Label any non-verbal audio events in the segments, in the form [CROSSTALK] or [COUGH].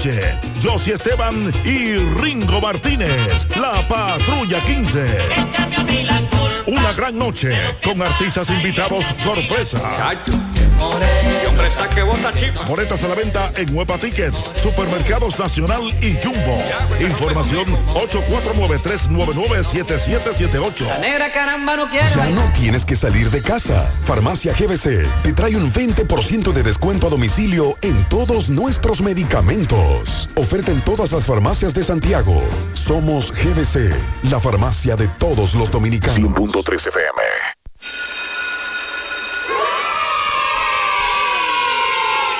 noche. Josie Esteban y Ringo Martínez. La Patrulla 15. Una gran noche con artistas invitados sorpresa. Boletas a la venta en Huepa Tickets, Supermercados Nacional y Jumbo. Información 849-399-7778. Ya no tienes que salir de casa. Farmacia GBC te trae un 20% de descuento a domicilio en todos nuestros medicamentos. Oferta en todas las farmacias de Santiago. Somos GBC, la farmacia de todos los dominicanos. 100.3 FM.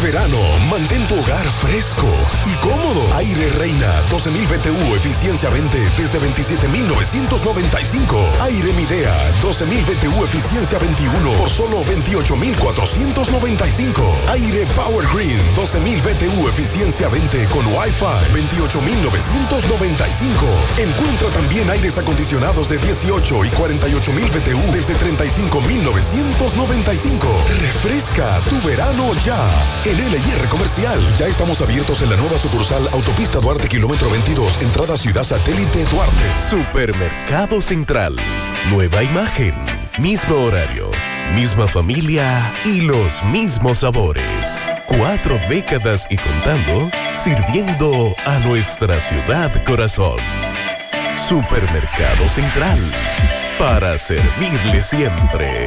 Verano, mantén tu hogar fresco y cómodo. Aire Reina 12.000 BTU eficiencia 20 desde 27.995. Aire Midea 12.000 BTU eficiencia 21 por solo 28.495. Aire Power Green 12.000 BTU eficiencia 20 con Wi-Fi 28.995. Encuentra también aires acondicionados de 18 y 48.000 BTU desde 35.995. Refresca tu verano ya. En LIR Comercial. Ya estamos abiertos en la nueva sucursal Autopista Duarte, kilómetro 22, entrada Ciudad Satélite Duarte. Supermercado Central. Nueva imagen. Mismo horario. Misma familia y los mismos sabores. Cuatro décadas y contando, sirviendo a nuestra ciudad corazón. Supermercado Central. Para servirle siempre.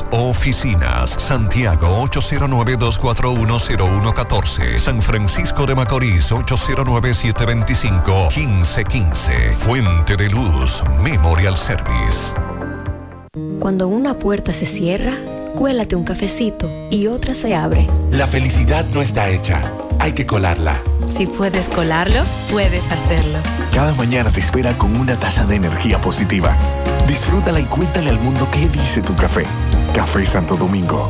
oficinas. Santiago 809-241-0114. San Francisco de Macorís 809-725-1515. Fuente de Luz Memorial Service. Cuando una puerta se cierra, cuélate un cafecito y otra se abre. La felicidad no está hecha, hay que colarla. Si puedes colarlo, puedes hacerlo. Cada mañana te espera con una taza de energía positiva. Disfrútala y cuéntale al mundo qué dice tu café. Café Santo Domingo,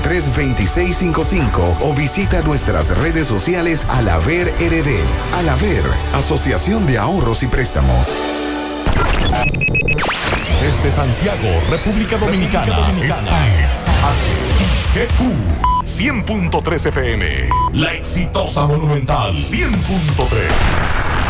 2655 o visita nuestras redes sociales Alaver RD. Alaver, Asociación de Ahorros y Préstamos. Desde Santiago, República Dominicana, esta es HIGQ 100.3 FM. La exitosa Monumental 100.3.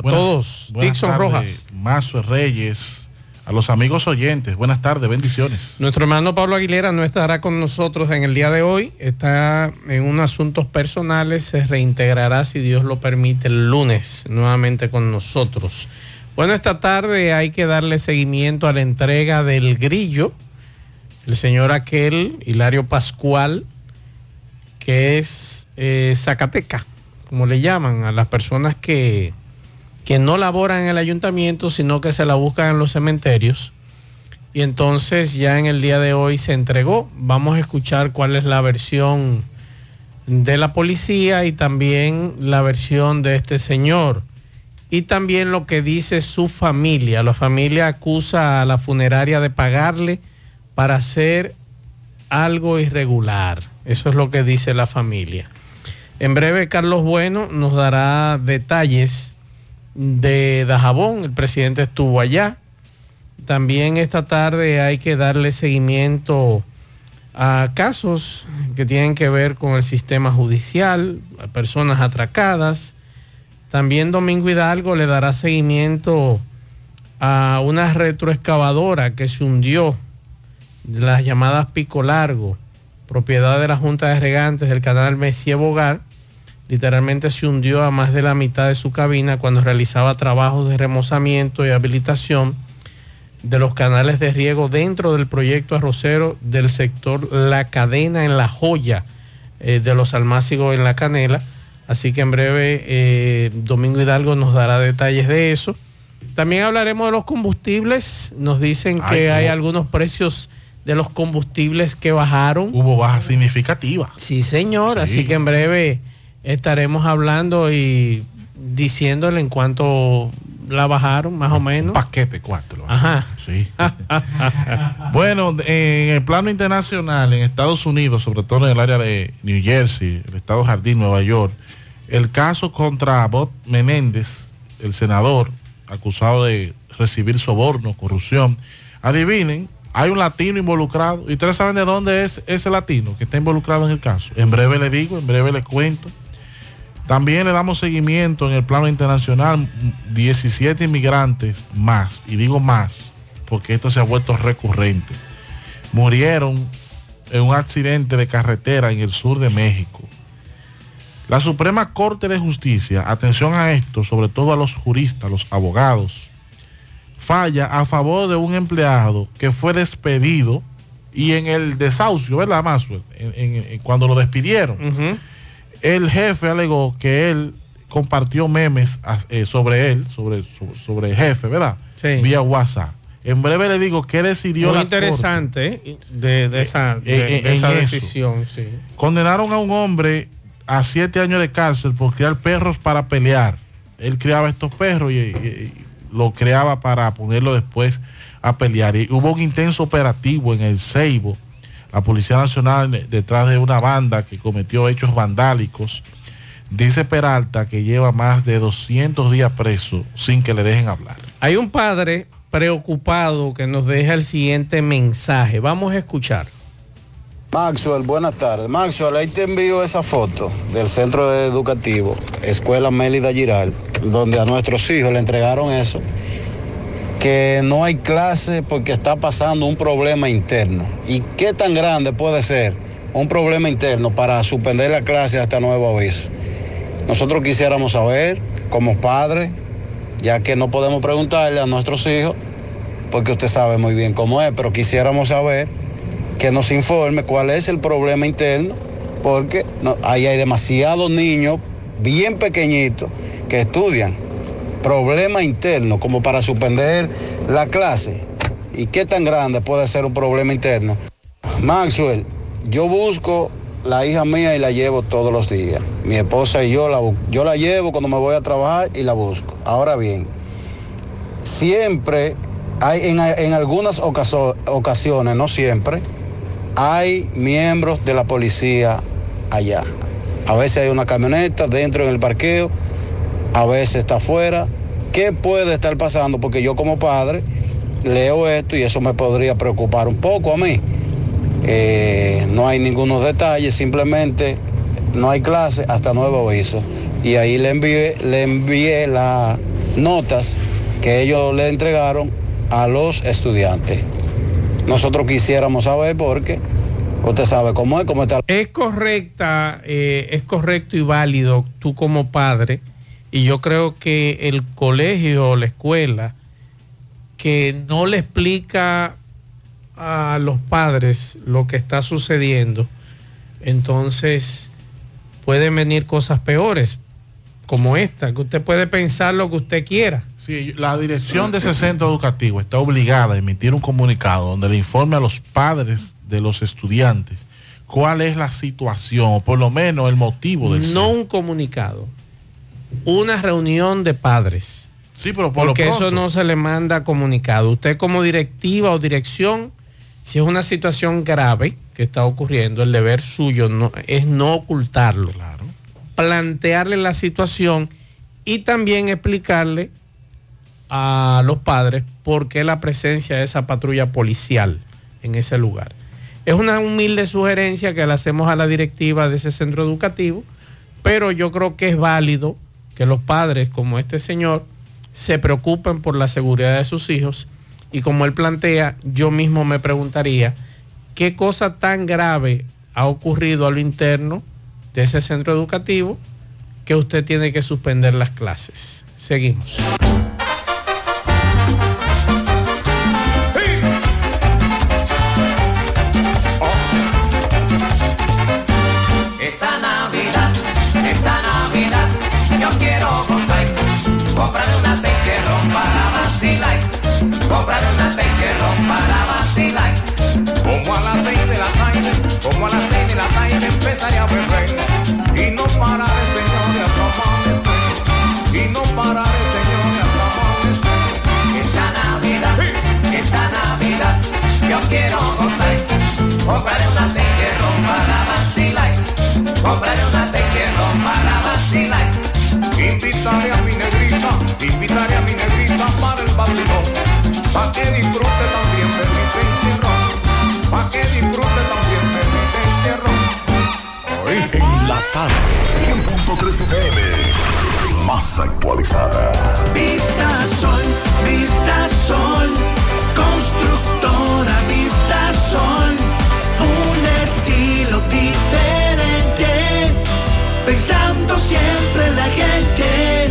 a Buenas- todos. buenas Dixon Rojas. Mazo Reyes, a los amigos oyentes. Buenas tardes, bendiciones. Nuestro hermano Pablo Aguilera no estará con nosotros en el día de hoy. Está en unos asuntos personales. Se reintegrará, si Dios lo permite, el lunes nuevamente con nosotros. Bueno, esta tarde hay que darle seguimiento a la entrega del grillo. El señor aquel, Hilario Pascual, que es eh, Zacateca, como le llaman a las personas que, que no laboran en el ayuntamiento, sino que se la buscan en los cementerios. Y entonces ya en el día de hoy se entregó. Vamos a escuchar cuál es la versión de la policía y también la versión de este señor y también lo que dice su familia. La familia acusa a la funeraria de pagarle para hacer algo irregular. Eso es lo que dice la familia. En breve, Carlos Bueno nos dará detalles de Dajabón. El presidente estuvo allá. También esta tarde hay que darle seguimiento a casos que tienen que ver con el sistema judicial, a personas atracadas. También Domingo Hidalgo le dará seguimiento a una retroexcavadora que se hundió, las llamadas Pico Largo, propiedad de la Junta de Regantes del canal Messier Bogar. Literalmente se hundió a más de la mitad de su cabina cuando realizaba trabajos de remozamiento y habilitación de los canales de riego dentro del proyecto arrocero del sector La Cadena en La Joya eh, de los Almácigos en La Canela. Así que en breve eh, Domingo Hidalgo nos dará detalles de eso. También hablaremos de los combustibles. Nos dicen que hay algunos precios de los combustibles que bajaron. Hubo baja significativa. Sí, señor. Así que en breve estaremos hablando y diciéndole en cuanto la bajaron, más o menos. Paquete cuatro. Ajá. Sí. [LAUGHS] bueno, en el plano internacional, en Estados Unidos, sobre todo en el área de New Jersey, el estado Jardín, Nueva York, el caso contra Bob Menéndez, el senador, acusado de recibir soborno, corrupción. Adivinen, hay un latino involucrado. ¿Y ustedes saben de dónde es ese latino que está involucrado en el caso? En breve le digo, en breve les cuento. También le damos seguimiento en el plano internacional, 17 inmigrantes más, y digo más, porque esto se ha vuelto recurrente. Murieron en un accidente de carretera en el sur de México. La Suprema Corte de Justicia, atención a esto, sobre todo a los juristas, los abogados, falla a favor de un empleado que fue despedido y en el desahucio, ¿verdad, Maswell? cuando lo despidieron el jefe alegó que él compartió memes eh, sobre él, sobre, sobre, el jefe, ¿verdad? Sí. Vía WhatsApp. En breve le digo que decidió Muy interesante eh, de, esa, eh, esa decisión, sí. Condenaron a un hombre a siete años de cárcel por criar perros para pelear. Él criaba estos perros y, y lo creaba para ponerlo después a pelear. Y hubo un intenso operativo en el Ceibo la Policía Nacional detrás de una banda que cometió hechos vandálicos. Dice Peralta que lleva más de 200 días preso sin que le dejen hablar. Hay un padre preocupado que nos deja el siguiente mensaje. Vamos a escuchar. Maxwell, buenas tardes. Maxwell, ahí te envío esa foto del centro educativo, Escuela Mélida Giral, donde a nuestros hijos le entregaron eso que no hay clase porque está pasando un problema interno. ¿Y qué tan grande puede ser un problema interno para suspender la clase hasta nuevo aviso? Nosotros quisiéramos saber, como padres, ya que no podemos preguntarle a nuestros hijos, porque usted sabe muy bien cómo es, pero quisiéramos saber que nos informe cuál es el problema interno, porque ahí hay demasiados niños bien pequeñitos que estudian problema interno como para suspender la clase. ¿Y qué tan grande puede ser un problema interno? Maxwell, yo busco la hija mía y la llevo todos los días. Mi esposa y yo la, yo la llevo cuando me voy a trabajar y la busco. Ahora bien, siempre hay en, en algunas ocasiones, no siempre, hay miembros de la policía allá. A veces hay una camioneta dentro en el parqueo a veces está afuera. ¿Qué puede estar pasando? Porque yo como padre leo esto y eso me podría preocupar un poco a mí. Eh, no hay ningunos detalles, simplemente no hay clase hasta nuevo aviso. Y ahí le envié, le envié las notas que ellos le entregaron a los estudiantes. Nosotros quisiéramos saber por qué. Usted sabe cómo es, cómo está. Es correcta, eh, es correcto y válido tú como padre y yo creo que el colegio o la escuela que no le explica a los padres lo que está sucediendo, entonces pueden venir cosas peores como esta, que usted puede pensar lo que usted quiera. Sí, la dirección de ese centro educativo está obligada a emitir un comunicado donde le informe a los padres de los estudiantes cuál es la situación, o por lo menos el motivo del No un comunicado, una reunión de padres. Sí, pero por porque lo eso no se le manda comunicado. Usted como directiva o dirección, si es una situación grave que está ocurriendo, el deber suyo no, es no ocultarlo. Plantearle la situación y también explicarle a los padres por qué la presencia de esa patrulla policial en ese lugar. Es una humilde sugerencia que le hacemos a la directiva de ese centro educativo, pero yo creo que es válido que los padres, como este señor, se preocupen por la seguridad de sus hijos y como él plantea, yo mismo me preguntaría qué cosa tan grave ha ocurrido a lo interno de ese centro educativo que usted tiene que suspender las clases. Seguimos. Comprar una ron para vacilar. Como a las seis de la tarde, como a las seis de la tarde empezaré a beber. Y no pararé, señores, hasta amanecer. Y no pararé, señores, hasta amanecer. Esta Navidad, esta Navidad, yo quiero gozar. Compraré una ron para vacilar. Compraré una ron para vacilar. Invitaré a mi negrita, invitaré a mi negrita para el vacilón. Pa' que disfrute también de mi encierrón. Pa' que disfrute también de mi. Hoy en la tarde. 100.3 FM. Más actualizada. Vista Sol, Vista Sol, constructora Vista Sol, un estilo diferente, pensando siempre en la gente,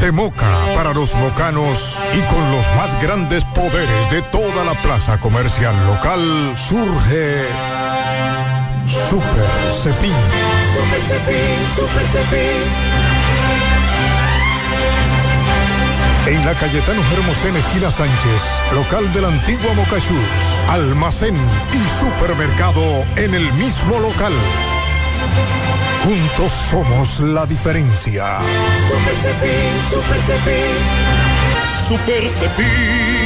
De Moca para los mocanos y con los más grandes poderes de toda la plaza comercial local surge Super Cepín. Super Cepín, Super Cepín. En la Cayetano Hermosén, esquina Sánchez, local de la antigua Mocachús, almacén y supermercado en el mismo local. Juntos somos la diferencia. Super Cepín, Super Cepín. Super Cepín.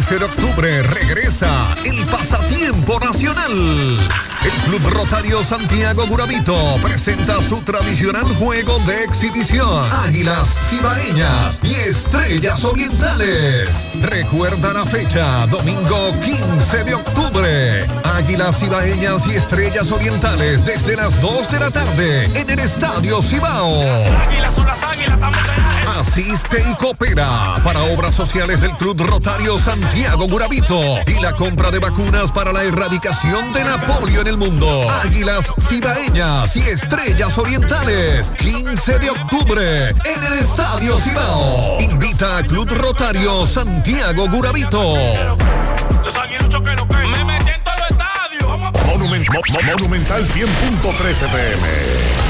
El 15 de octubre regresa el Pasatiempo Nacional. El Club Rotario Santiago Guravito presenta su tradicional juego de exhibición. Águilas cibaeñas y estrellas orientales. Recuerda la fecha, domingo 15 de octubre. Águilas cibaeñas y estrellas orientales desde las 2 de la tarde en el Estadio Cibao. Águilas son las águilas, estamos asiste y coopera para obras sociales del Club Rotario Santiago Guravito y la compra de vacunas para la erradicación de la polio en el mundo. Águilas Cibaeñas y Estrellas Orientales, 15 de octubre en el Estadio Cibao. Invita a Club Rotario Santiago Guravito. Monumental 100.13 pm.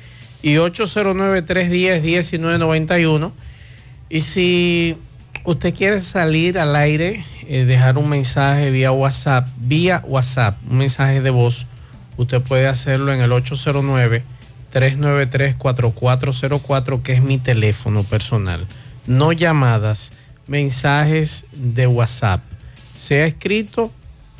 y 809-310-1991. Y si usted quiere salir al aire, eh, dejar un mensaje vía WhatsApp, vía WhatsApp, un mensaje de voz, usted puede hacerlo en el 809-393-4404, que es mi teléfono personal. No llamadas, mensajes de WhatsApp, sea escrito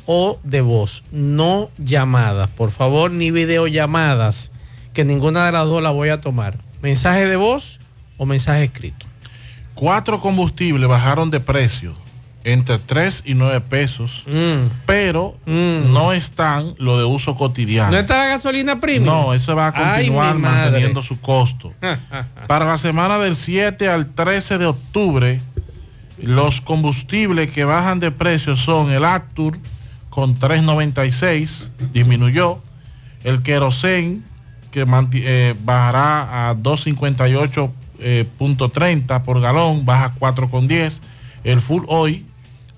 o de voz, no llamadas, por favor, ni videollamadas que ninguna de las dos la voy a tomar. Mensaje de voz o mensaje escrito. Cuatro combustibles bajaron de precio entre 3 y 9 pesos, Mm. pero no están lo de uso cotidiano. ¿No está la gasolina premium? No, eso va a continuar manteniendo su costo. [LAUGHS] Para la semana del 7 al 13 de octubre, los combustibles que bajan de precio son el Actur con 3.96, disminuyó, el Kerosene que eh, bajará a 258.30 por galón, baja 4,10, el Full Oil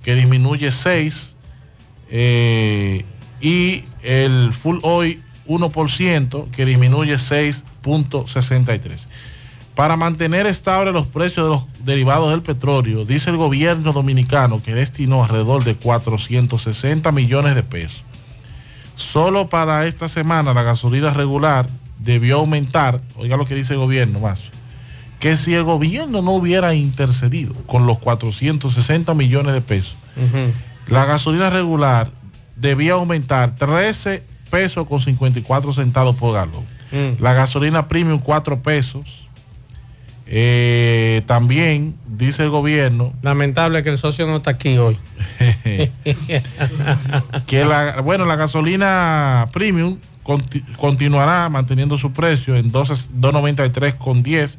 que disminuye 6 eh, y el Full Oil 1% que disminuye 6.63. Para mantener estables los precios de los derivados del petróleo, dice el gobierno dominicano que destinó alrededor de 460 millones de pesos. Solo para esta semana la gasolina regular debió aumentar, oiga lo que dice el gobierno más, que si el gobierno no hubiera intercedido con los 460 millones de pesos, la gasolina regular debía aumentar 13 pesos con 54 centavos por galón. Mm. La gasolina premium 4 pesos. Eh, también dice el gobierno Lamentable que el socio no está aquí hoy. [LAUGHS] que la, bueno, la gasolina premium continuará manteniendo su precio en 12 2.93 con 10,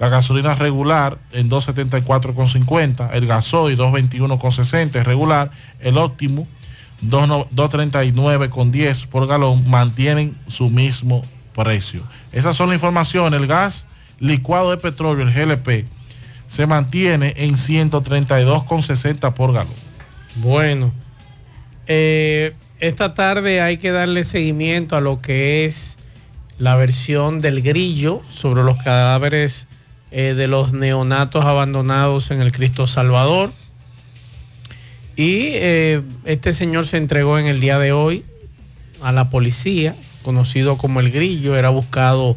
la gasolina regular en 2.74 con 50, el gasoil 2.21 con 60 es regular, el óptimo 2 2.39 con 10 por galón mantienen su mismo precio. Esas son las informaciones, el gas licuado de petróleo, el GLP, se mantiene en 132 con 60 por galón. Bueno, eh, esta tarde hay que darle seguimiento a lo que es la versión del grillo sobre los cadáveres eh, de los neonatos abandonados en el Cristo Salvador. Y eh, este señor se entregó en el día de hoy a la policía, conocido como el grillo, era buscado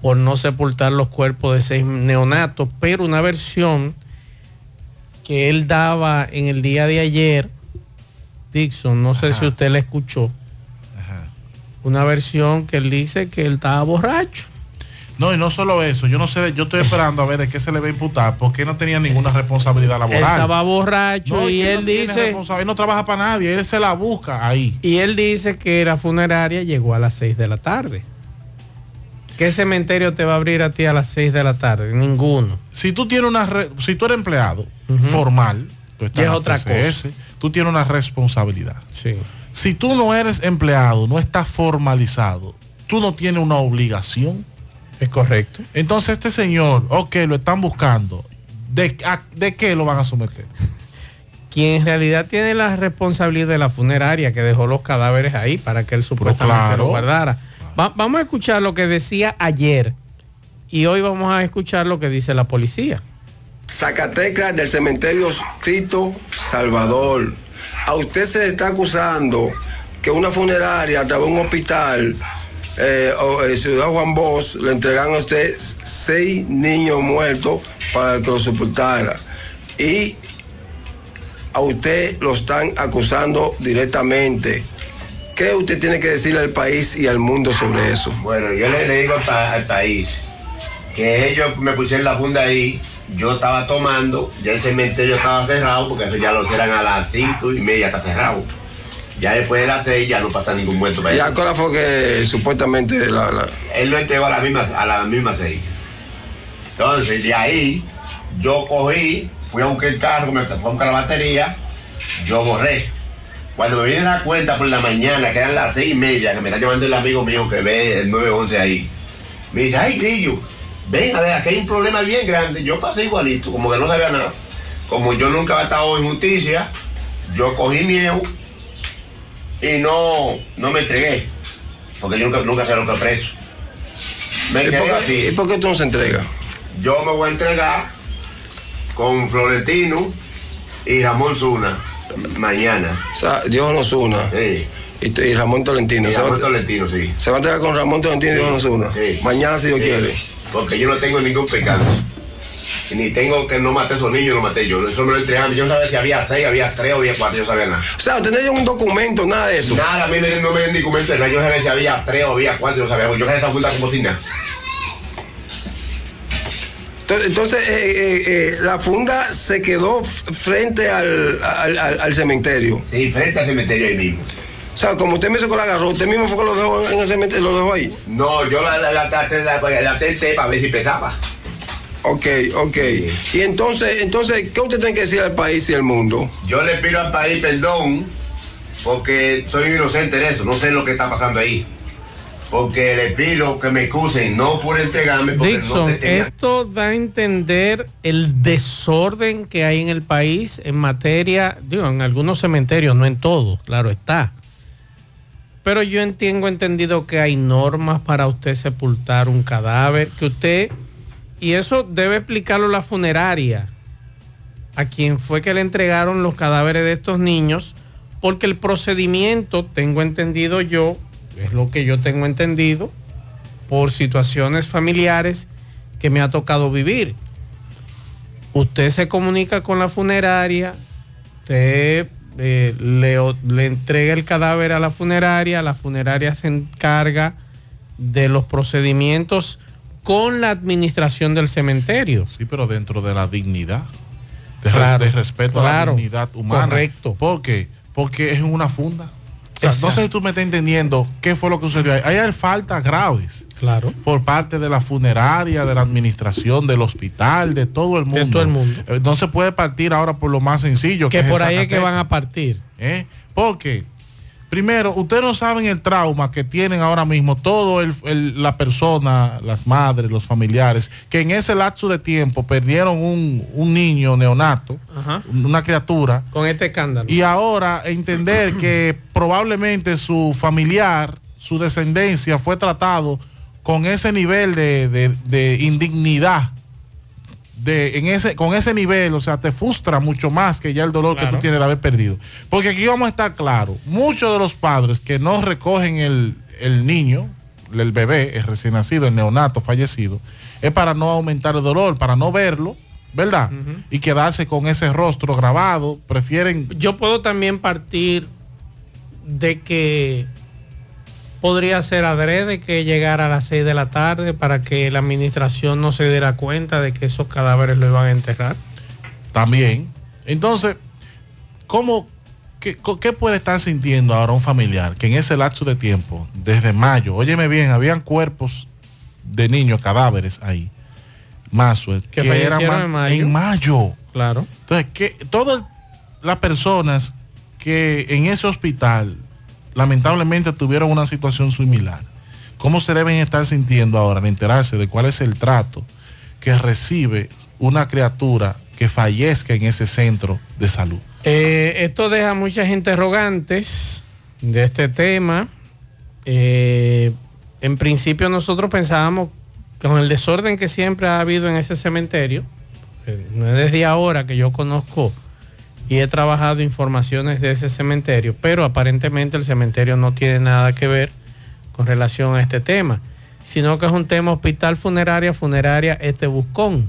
por no sepultar los cuerpos de seis neonatos, pero una versión que él daba en el día de ayer Dixon, no sé si usted la escuchó. Una versión que él dice que él estaba borracho. No, y no solo eso, yo no sé, yo estoy esperando a ver de qué se le va a imputar, porque no tenía ninguna responsabilidad laboral. Él estaba borracho No, y él dice... él no trabaja para nadie, él se la busca ahí. Y él dice que la funeraria llegó a las 6 de la tarde. ¿Qué cementerio te va a abrir a ti a las 6 de la tarde? Ninguno. Si tú tienes una, re- si tú eres empleado formal, tú estás Y es otra cosa. Tú tienes una responsabilidad. Sí. Si tú no eres empleado, no estás formalizado, tú no tienes una obligación. Es correcto. Entonces este señor, ok, lo están buscando. ¿De, a- ¿de qué lo van a someter? Quien en realidad tiene la responsabilidad de la funeraria que dejó los cadáveres ahí para que él supuestamente claro. lo guardara. Va- vamos a escuchar lo que decía ayer y hoy vamos a escuchar lo que dice la policía. Zacatecas del cementerio Cristo Salvador. A usted se le está acusando que una funeraria, a través de un hospital, eh, eh, Ciudad Juan Bosch, le entregan a usted seis niños muertos para que los sepultara. Y a usted lo están acusando directamente. ¿Qué usted tiene que decirle al país y al mundo sobre eso? Bueno, yo le, digo al país que ellos me pusieron la funda ahí, yo estaba tomando, ya el cementerio estaba cerrado, porque eso ya lo cierran a las cinco y media, está cerrado. Ya después de las seis ya no pasa ningún muerto para ¿Y allá. a qué hora fue que supuestamente la, la- Él lo entregó a las mismas a las mismas seis. Entonces, de ahí, yo cogí, fui a buscar el carro, me fui a buscar la batería, yo borré. Cuando me viene a dar cuenta por la mañana, que eran las seis y media, que me está llamando el amigo mío que ve el 911 ahí, me dice, ay, Grillo, ven a ver, aquí hay un problema bien grande. Yo pasé igualito, como que no sabía nada. Como yo nunca había estado en justicia, yo cogí miedo y no, no me entregué, porque yo nunca, nunca se preso. Me ¿Y por qué- y por qué tú no se entrega? Yo me voy a entregar con Florentino y Ramón Zuna mañana. O sea, Dios nos una. Sí. Y, y Ramón Tolentino. Y Ramón Tolentino, sí. Se va a entregar con Ramón Tolentino y Dios nos una. Sí. Mañana si Dios quiere. Porque yo no tengo ningún pecado. Ni tengo que no maté a esos niños, no maté yo. Eso me lo entregaron. Yo no sabía si había seis, había tres o había cuatro, yo no sabía nada. O sea, usted no dio un documento, nada de eso. Nada, a mí me, no me dio ni documento de nada. Yo no sabía si había tres o había cuatro, yo no sabía. porque Yo quería esa junta como sin nada. Entonces, eh, eh, eh, la funda se quedó frente al, al, al- al cementerio. Sí, frente al cementerio ahí mismo. O sea, como usted me dice que la agarró, usted mismo fue que lo dejó en el cementerio, lo dejó ahí. No, yo la, la, la, la, la tenté para ver si pesaba. Ok, ok. Y entonces, entonces, ¿qué usted tiene que decir al país y al mundo? Yo le pido al país perdón porque soy inocente de eso, no sé lo que está pasando ahí. Porque le pido que me excusen, no por entregarme, porque no Dixon, te tenía- esto da a entender el desorden que hay en el país en materia, digo, en algunos cementerios, no en todos, claro está. Pero yo en- tengo entendido que hay normas para usted sepultar un cadáver, que usted, y eso debe explicarlo la funeraria, a quien fue que le entregaron los cadáveres de estos niños, porque el procedimiento, tengo entendido yo, es lo que yo tengo entendido, por situaciones familiares que me ha tocado vivir. Usted se comunica con la funeraria, usted eh, le, entrega el cadáver a la funeraria, la funeraria se encarga de los procedimientos con la administración del cementerio. Sí, pero dentro de la dignidad, de, res- Claro, de respeto a la dignidad humana. correcto. ¿Por qué? Porque es una funda. O sea, no sé si tú me estás entendiendo qué fue lo que sucedió ahí. Hay faltas graves. Claro. Por parte de la funeraria, de la administración, del hospital, de todo el mundo. todo el mundo. Eh, No se puede partir ahora por lo más sencillo. Que es por ahí es que van a partir. ¿Eh? Porque, primero, ustedes no saben el trauma que tienen ahora mismo todo el, el- la persona, las madres, los familiares, que en ese lapso de tiempo perdieron un, un niño neonato, Ajá. una criatura, Con este escándalo. y ahora entender que probablemente su familiar, su descendencia fue tratado con ese nivel de, de- de indignidad. De, en ese, con ese nivel, o sea, te frustra mucho más que ya el dolor que tú tienes de haber perdido. Porque aquí vamos a estar claros, muchos de los padres que no recogen el, el niño, el bebé, el recién nacido, el neonato fallecido, es para no aumentar el dolor, para no verlo, ¿verdad? Y quedarse con ese rostro grabado, prefieren... Yo puedo también partir de que podría ser adrede que llegara a las 6 de la tarde para que la administración no se diera cuenta de que esos cadáveres lo iban a enterrar. También. Entonces, ¿cómo, qué, puede estar sintiendo ahora un familiar que en ese lapso de tiempo, desde mayo, óyeme bien, habían cuerpos de niños, cadáveres ahí, más Que fallecieron en mayo. en mayo. Claro. Entonces, que todas las personas que en ese hospital lamentablemente tuvieron una situación similar, ¿cómo se deben estar sintiendo ahora al enterarse de cuál es el trato que recibe una criatura que fallezca en ese centro de salud? Eh, esto deja muchas interrogantes de este tema. Eh, en principio nosotros pensábamos con el desorden que siempre ha habido en ese cementerio, eh, no es desde ahora que yo conozco y he trabajado informaciones de ese cementerio, pero aparentemente el cementerio no tiene nada que ver con relación a este tema, sino que es un tema hospital funeraria, funeraria este buscón.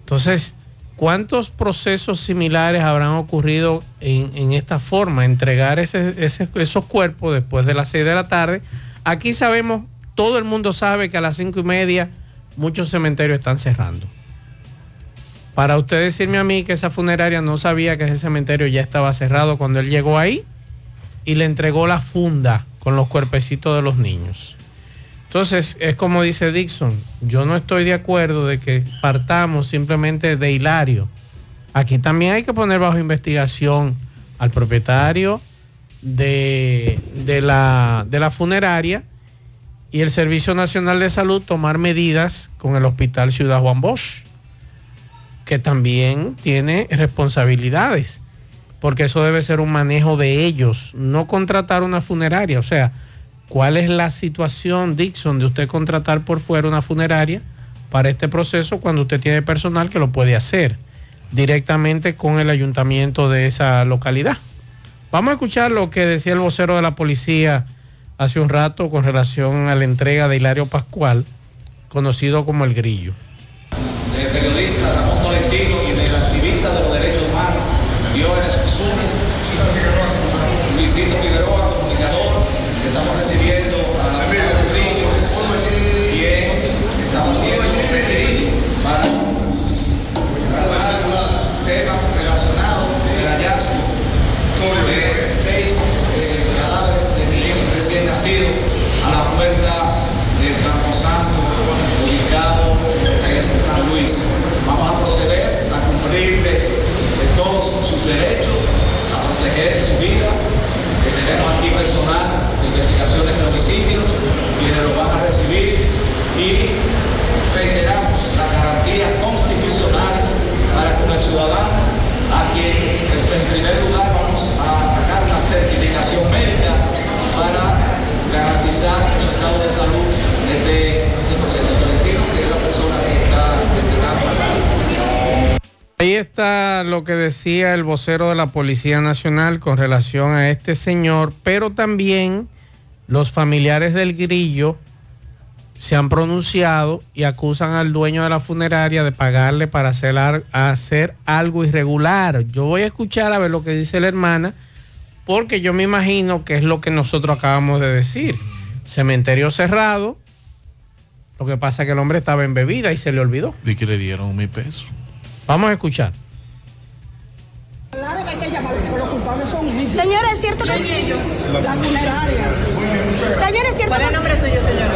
Entonces, ¿cuántos procesos similares habrán ocurrido en, esta forma? Entregar esos cuerpos después de las 6 de la tarde. Aquí sabemos, todo el mundo sabe que a las cinco y media muchos cementerios están cerrando. Para usted decirme a mí que esa funeraria no sabía que ese cementerio ya estaba cerrado cuando él llegó ahí y le entregó la funda con los cuerpecitos de los niños. Entonces, es como dice Dixon, yo no estoy de acuerdo de que partamos simplemente de Hilario. Aquí también hay que poner bajo investigación al propietario de, de la, de la funeraria y el Servicio Nacional de Salud tomar medidas con el Hospital Ciudad Juan Bosch, que también tiene responsabilidades, porque eso debe ser un manejo de ellos, no contratar una funeraria. O sea, ¿cuál es la situación, Dixon, de usted contratar por fuera una funeraria para este proceso cuando usted tiene personal que lo puede hacer directamente con el ayuntamiento de esa localidad? Vamos a escuchar lo que decía el vocero de la policía hace un rato con relación a la entrega de Hilario Pascual, conocido como el Grillo. del periodista Ramón Tolentino y del activista de los derechos humanos, Diógenes Zuni, Luisito Figueroa, comunicador, que estamos recibiendo a la Grillo, quien estaba haciendo requeridos para tratar temas relacionados con el hallazgo de seis eh, cadáveres de niños recién nacidos a la puerta del Camposanto, ubicado en San Luis. Vamos a proceder a cumplirle de todos sus derechos, a proteger su vida, que tenemos aquí personal de investigaciones de homicidios, quienes lo van a recibir y reiteramos las garantías constitucionales para con el ciudadano, a quien en primer lugar vamos a sacar una certificación médica para garantizar que su estado de salud esté 100% Tolentino, que es la persona que está entregando Ahí lo que decía el vocero de la Policía Nacional con relación a este señor, pero también los familiares del grillo se han pronunciado y acusan al dueño de la funeraria de pagarle para hacer, hacer algo irregular. Yo voy a escuchar a ver lo que dice la hermana, porque yo me imagino que es lo que nosotros acabamos de decir. Cementerio cerrado, lo que pasa es que el hombre estaba en bebida y se le olvidó. De que le dieron mil pesos. Vamos a escuchar. Claro que hay que llamar, porque los culpables son ellos. Señora, es cierto que... La funeraria. Señora, es cierto ¿Cuál es el nombre suyo, señora?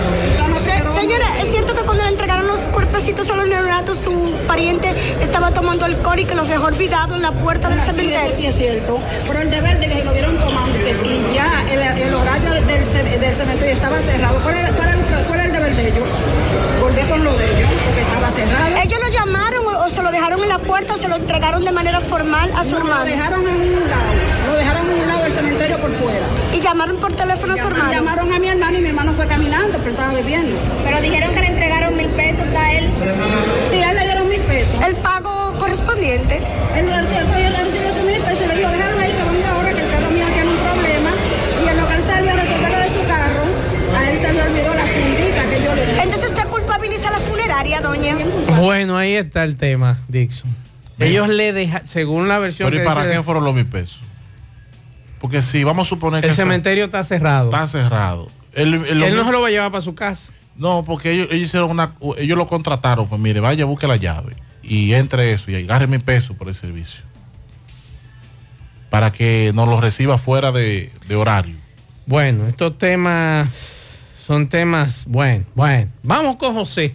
Se- señora, es cierto que cuando le entregaron los cuerpecitos a los neonatos, su pariente estaba tomando alcohol y que los dejó olvidados en la puerta del cementerio. Eso sí es cierto, pero el deber de que se lo vieron tomando que y ya el, el horario del, del cementerio estaba cerrado. ¿Cuál era, cuál era- cuál era el deber de ellos? Con lo de ellos, porque estaba cerrado. ¿Ellos lo llamaron o, o se lo dejaron en la puerta o se lo entregaron de manera formal a su No, hermano? Lo dejaron en un lado, lo dejaron en un lado del cementerio por fuera. ¿Y llamaron por teléfono a su hermano? Llamaron a mi hermano y mi hermano fue caminando, pero estaba bebiendo. Pero dijeron que le entregaron mil pesos a él. Sí, a él le dieron mil pesos. ¿El pago correspondiente? Él recibió sus mil pesos y le dijo, déjalo culpabiliza a la funeraria, doña. Bueno, ahí está el tema, Dixon. Ellos le dejan, según la versión Pero ¿y que para qué fueron los mil pesos? Porque si vamos a suponer que... El cementerio está cerrado. Está cerrado. Él, Él no se lo va a llevar para su casa. No, porque ellos, ellos hicieron una, ellos lo contrataron, pues mire, vaya, busque la llave y entre eso y agarre mi peso por el servicio. Para que nos lo reciba fuera de, de horario. Bueno, estos temas son temas, bueno, bueno. Vamos con José.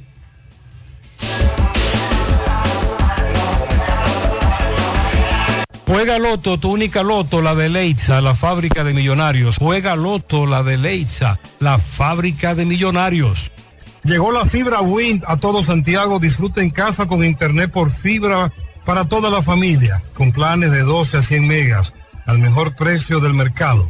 Juega Loto, tu única Loto, la de Leitza, la fábrica de millonarios. Juega Loto, la de Leitza, la fábrica de millonarios. Llegó la fibra Wind a todo Santiago. Disfruta en casa con internet por fibra para toda la familia, con planes de 12 a 100 megas al mejor precio del mercado.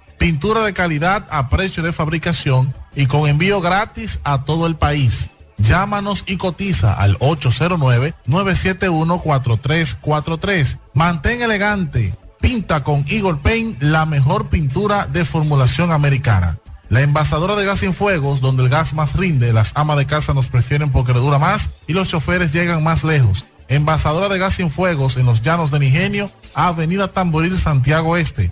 Pintura de calidad a precio de fabricación y con envío gratis a todo el país. Llámanos y cotiza al 809-971-4343. Mantén elegante. Pinta con Eagle Paint la mejor pintura de formulación americana. La envasadora de gas sin fuegos, donde el gas más rinde, las amas de casa nos prefieren porque le dura más y los choferes llegan más lejos. Envasadora de gas sin fuegos en los llanos de Nigenio, Avenida Tamboril, Santiago Este.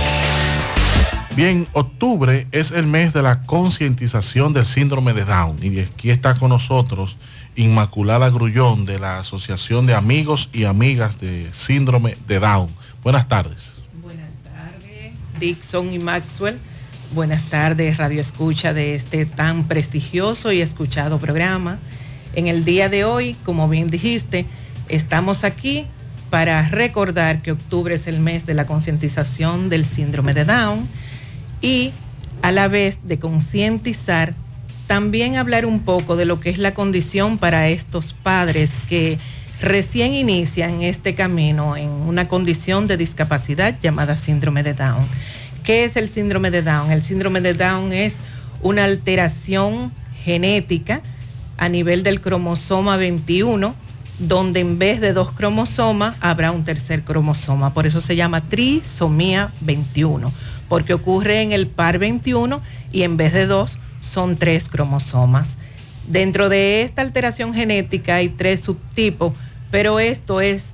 Bien, octubre es el mes de la concientización del síndrome de Down y aquí está con nosotros Inmaculada Grullón de la Asociación de Amigos y Amigas de Síndrome de Down. Buenas tardes. Dixon y Maxwell. Buenas tardes, Radio Escucha de este tan prestigioso y escuchado programa. En el día de hoy, como bien dijiste, estamos aquí para recordar que octubre es el mes de la concientización del síndrome de Down y a la vez de concientizar, también hablar un poco de lo que es la condición para estos padres que recién inician este camino en una condición de discapacidad llamada síndrome de Down. ¿Qué es el síndrome de Down? El síndrome de Down es una alteración genética a nivel del cromosoma 21, donde en vez de dos cromosomas habrá un tercer cromosoma. Por eso se llama trisomía 21, porque ocurre en el par 21 y en vez de dos son tres cromosomas. Dentro de esta alteración genética hay tres subtipos, pero esto es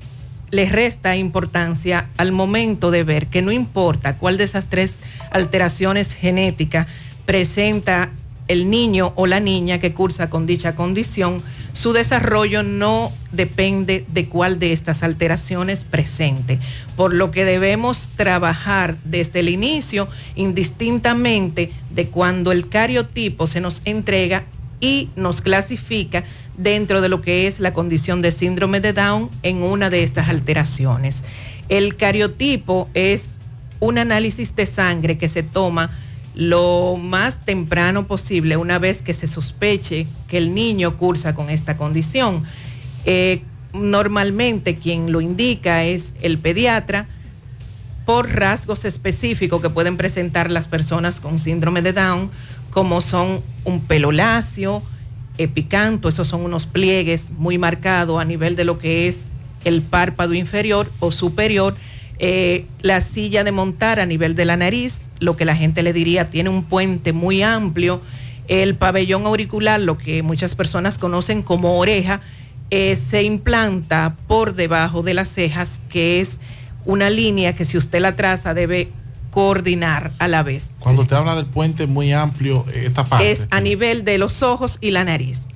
les resta importancia al momento de ver que no importa cuál de esas tres alteraciones genéticas presenta el niño o la niña que cursa con dicha condición, su desarrollo no depende de cuál de estas alteraciones presente, por lo que debemos trabajar desde el inicio indistintamente de cuando el cariotipo se nos entrega y nos clasifica dentro de lo que es la condición de síndrome de Down en una de estas alteraciones. El cariotipo es un análisis de sangre que se toma lo más temprano posible una vez que se sospeche que el niño cursa con esta condición. Eh, normalmente quien lo indica es el pediatra por rasgos específicos que pueden presentar las personas con síndrome de Down, como son un pelo lacio, epicanto, esos son unos pliegues muy marcados a nivel de lo que es el párpado inferior o superior, eh, la silla de montar a nivel de la nariz, lo que la gente le diría tiene un puente muy amplio, el pabellón auricular, lo que muchas personas conocen como oreja, eh, se implanta por debajo de las cejas, que es una línea que si usted la traza debe coordinar a la vez. Cuando usted habla del puente muy amplio, eh, esta parte. Es a nivel de los ojos y la nariz.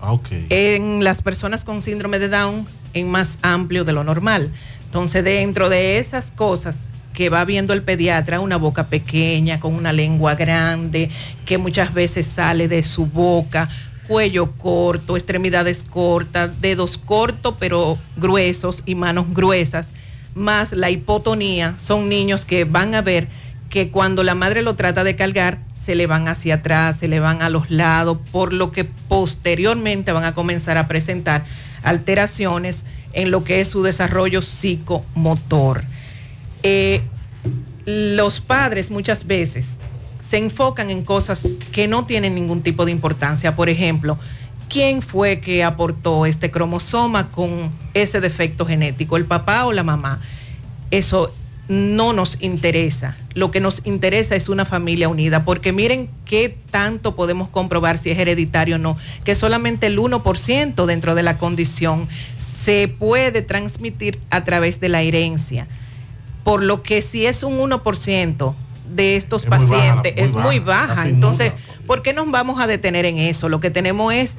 Ah. En las personas con síndrome de Down, en más amplio de lo normal. Entonces, dentro de esas cosas que va viendo el pediatra, una boca pequeña, con una lengua grande, que muchas veces sale de su boca, cuello corto, extremidades cortas, dedos cortos pero gruesos y manos gruesas más la hipotonía, son niños que van a ver que cuando la madre lo trata de cargar, se le van hacia atrás, se le van a los lados, por lo que posteriormente van a comenzar a presentar alteraciones en lo que es su desarrollo psicomotor. Eh, los padres muchas veces se enfocan en cosas que no tienen ningún tipo de importancia. Por ejemplo, ¿quién fue que aportó este cromosoma con ese defecto genético, el papá o la mamá? Eso no nos interesa. Lo que nos interesa es una familia unida, porque miren qué tanto podemos comprobar si es hereditario o no, que solamente el 1% dentro de la condición se puede transmitir a través de la herencia. Por lo que si es un 1% de estos pacientes es muy baja. Entonces, ¿por qué nos vamos a detener en eso? Lo que tenemos es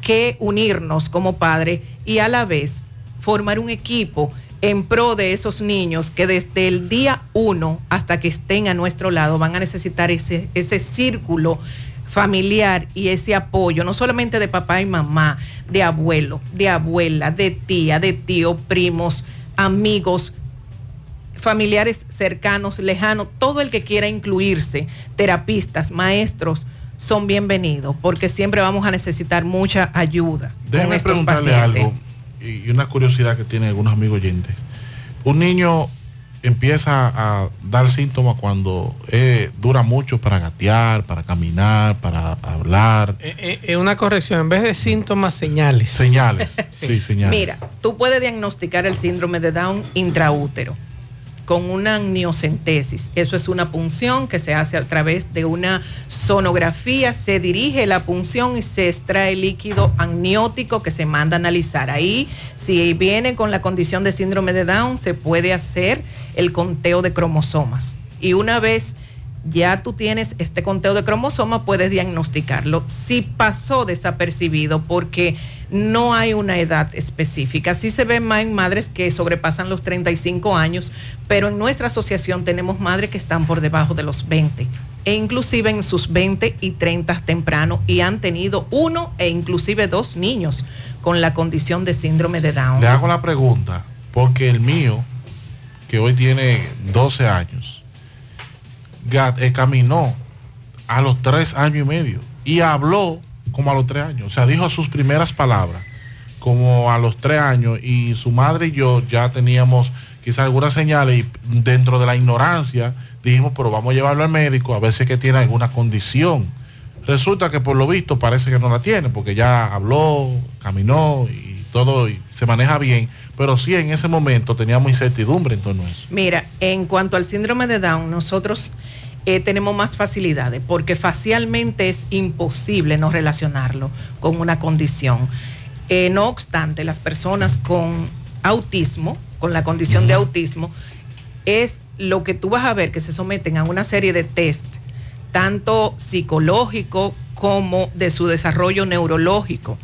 que unirnos como padres y a la vez formar un equipo en pro de esos niños que desde el día uno hasta que estén a nuestro lado van a necesitar ese, ese círculo familiar y ese apoyo, no solamente de papá y mamá, de abuelo, de abuela, de tía, de tío, primos, amigos, familiares cercanos, lejanos, todo el que quiera incluirse, terapistas, maestros, son bienvenidos, porque siempre vamos a necesitar mucha ayuda. Déjeme preguntarle algo, y una curiosidad que tienen algunos amigos oyentes. Un niño empieza a dar síntomas cuando eh, dura mucho para gatear, para caminar, para hablar. Es eh, eh, una corrección, en vez de síntomas, señales. Señales, [LAUGHS] sí, señales. Mira, tú puedes diagnosticar el síndrome de Down intraútero con una amniocentesis. Eso es una punción que se hace a través de una sonografía, se dirige la punción y se extrae líquido amniótico que se manda a analizar. Ahí, si viene con la condición de síndrome de Down, se puede hacer el conteo de cromosomas. Y una vez ya tú tienes este conteo de cromosomas, puedes diagnosticarlo. Si pasó desapercibido porque no hay una edad específica, sí se ven más en madres que sobrepasan los 35 años, pero en nuestra asociación tenemos madres que están por debajo de los 20 e inclusive en sus 20 y 30 temprano y han tenido uno e inclusive dos niños con la condición de síndrome de Down. Le hago la pregunta, porque el mío, que hoy tiene 12 años, eh, caminó a los 3 años y medio y habló como a los 3 años. O sea, dijo sus primeras palabras como a los 3 años y su madre y yo ya teníamos quizás algunas señales y dentro de la ignorancia dijimos, pero vamos a llevarlo al médico a ver si es que tiene alguna condición. Resulta que por lo visto parece que no la tiene, porque ya habló, caminó y todo y se maneja bien, pero sí en ese momento teníamos incertidumbre en torno a eso. Mira, en cuanto al síndrome de Down, nosotros eh, tenemos más facilidades porque facialmente es imposible no relacionarlo con una condición. Eh, no obstante, las personas con autismo, con la condición de autismo, es lo que tú vas a ver que se someten a una serie de test, tanto psicológico como de su desarrollo neurológico,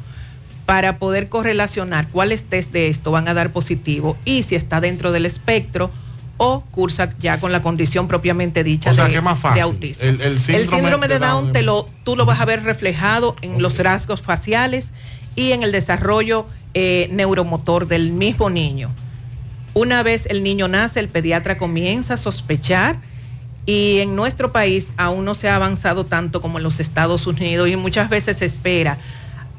para poder correlacionar cuáles test de esto van a dar positivo y si está dentro del espectro o cursa ya con la condición propiamente dicha O sea, de, más de fácil. autismo. El- el síndrome de de Down, Down te lo, tú lo vas a ver reflejado en los rasgos faciales y en el desarrollo eh, neuromotor del mismo niño. Una vez el niño nace, el pediatra comienza a sospechar y en nuestro país aún no se ha avanzado tanto como en los Estados Unidos y muchas veces se espera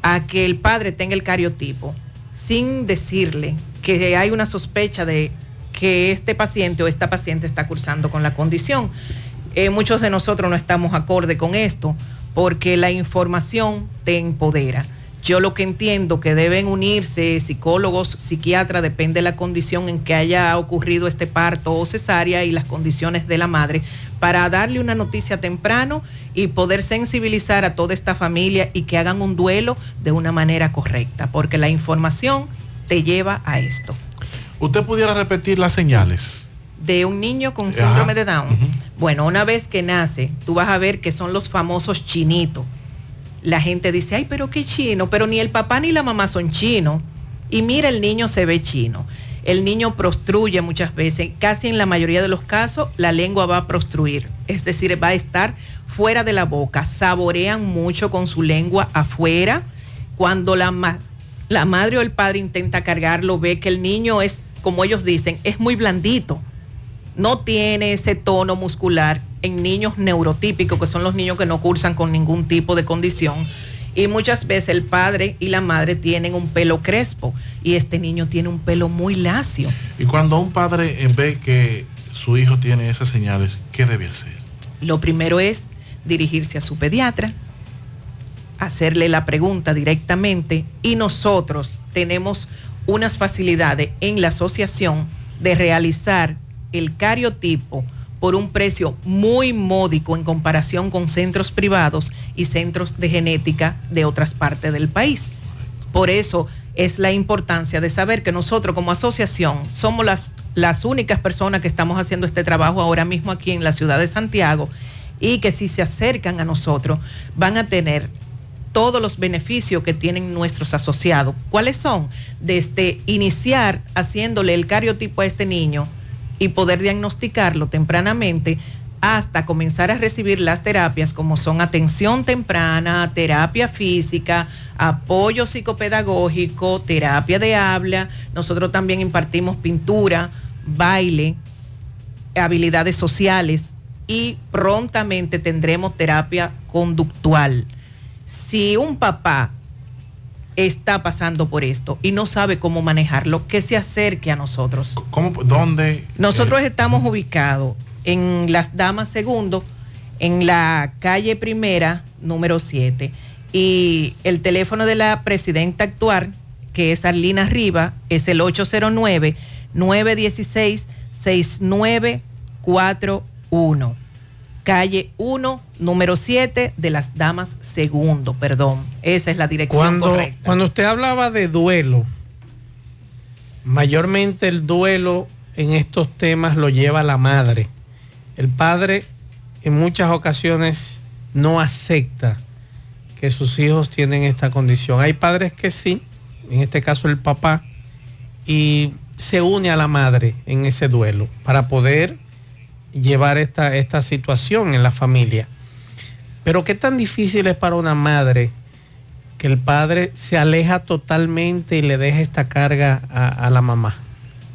a que el padre tenga el cariotipo sin decirle que hay una sospecha de que este paciente o esta paciente está cursando con la condición. Eh, muchos de nosotros no estamos acorde con esto porque la información te empodera. Yo lo que entiendo que deben unirse psicólogos, psiquiatras, depende de la condición en que haya ocurrido este parto o cesárea y las condiciones de la madre, para darle una noticia temprano y poder sensibilizar a toda esta familia y que hagan un duelo de una manera correcta, porque la información te lleva a esto. ¿Usted pudiera repetir las señales? De un niño con Ajá. síndrome de Down. Bueno, una vez que nace, tú vas a ver que son los famosos chinitos. La gente dice, ay, pero qué chino, pero ni el papá ni la mamá son chinos. Y mira, el niño se ve chino. El niño prostruye muchas veces, casi en la mayoría de los casos la lengua va a prostruir, es decir, va a estar fuera de la boca, saborean mucho con su lengua afuera. Cuando la, ma- la madre o el padre intenta cargarlo, ve que el niño es, como ellos dicen, es muy blandito no tiene ese tono muscular en niños neurotípicos, que son los niños que no cursan con ningún tipo de condición. Y muchas veces el padre y la madre tienen un pelo crespo y este niño tiene un pelo muy lacio. Y cuando un padre eh, ve que su hijo tiene esas señales, ¿qué debe hacer? Lo primero es dirigirse a su pediatra, hacerle la pregunta directamente y nosotros tenemos unas facilidades en la asociación de realizar el cariotipo por un precio muy módico en comparación con centros privados y centros de genética de otras partes del país. Por eso es la importancia de saber que nosotros como asociación somos las, las únicas personas que estamos haciendo este trabajo ahora mismo aquí en la ciudad de Santiago y que si se acercan a nosotros van a tener todos los beneficios que tienen nuestros asociados. ¿Cuáles son? Desde iniciar haciéndole el cariotipo a este niño y poder diagnosticarlo tempranamente hasta comenzar a recibir las terapias como son atención temprana, terapia física, apoyo psicopedagógico, terapia de habla. Nosotros también impartimos pintura, baile, habilidades sociales y prontamente tendremos terapia conductual. Si un papá está pasando por esto y no sabe cómo manejarlo, que se acerque a nosotros. ¿Cómo, ¿Dónde? Nosotros estamos ubicados en Las Damas Segundo, en la calle Primera, número 7. Y el teléfono de la presidenta actual, que es Arlina Riva, es el 809-916-6941. Calle 1, número 7 de Las Damas Segundo, perdón. Esa es la dirección Cuando, correcta. cuando usted hablaba de duelo, mayormente el duelo en estos temas lo lleva la madre. El padre en muchas ocasiones no acepta que sus hijos tienen esta condición. Hay padres que sí, en este caso el papá, y se une a la madre en ese duelo para poder llevar esta, esta situación en la familia. Pero qué tan difícil es para una madre que el padre se aleja totalmente y le deja esta carga a, a la mamá.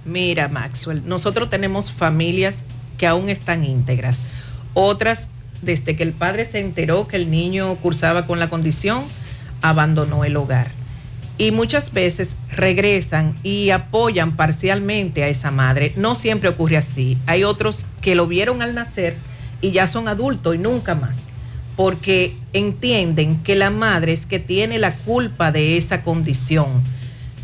Mira, Maxwell, nosotros tenemos familias que aún están íntegras. Otras, desde que el padre se enteró que el niño cursaba con la condición, abandonó el hogar. Y muchas veces regresan y apoyan parcialmente a esa madre. No siempre ocurre así. Hay otros que lo vieron al nacer y ya son adultos y nunca más. Porque entienden que la madre es que tiene la culpa de esa condición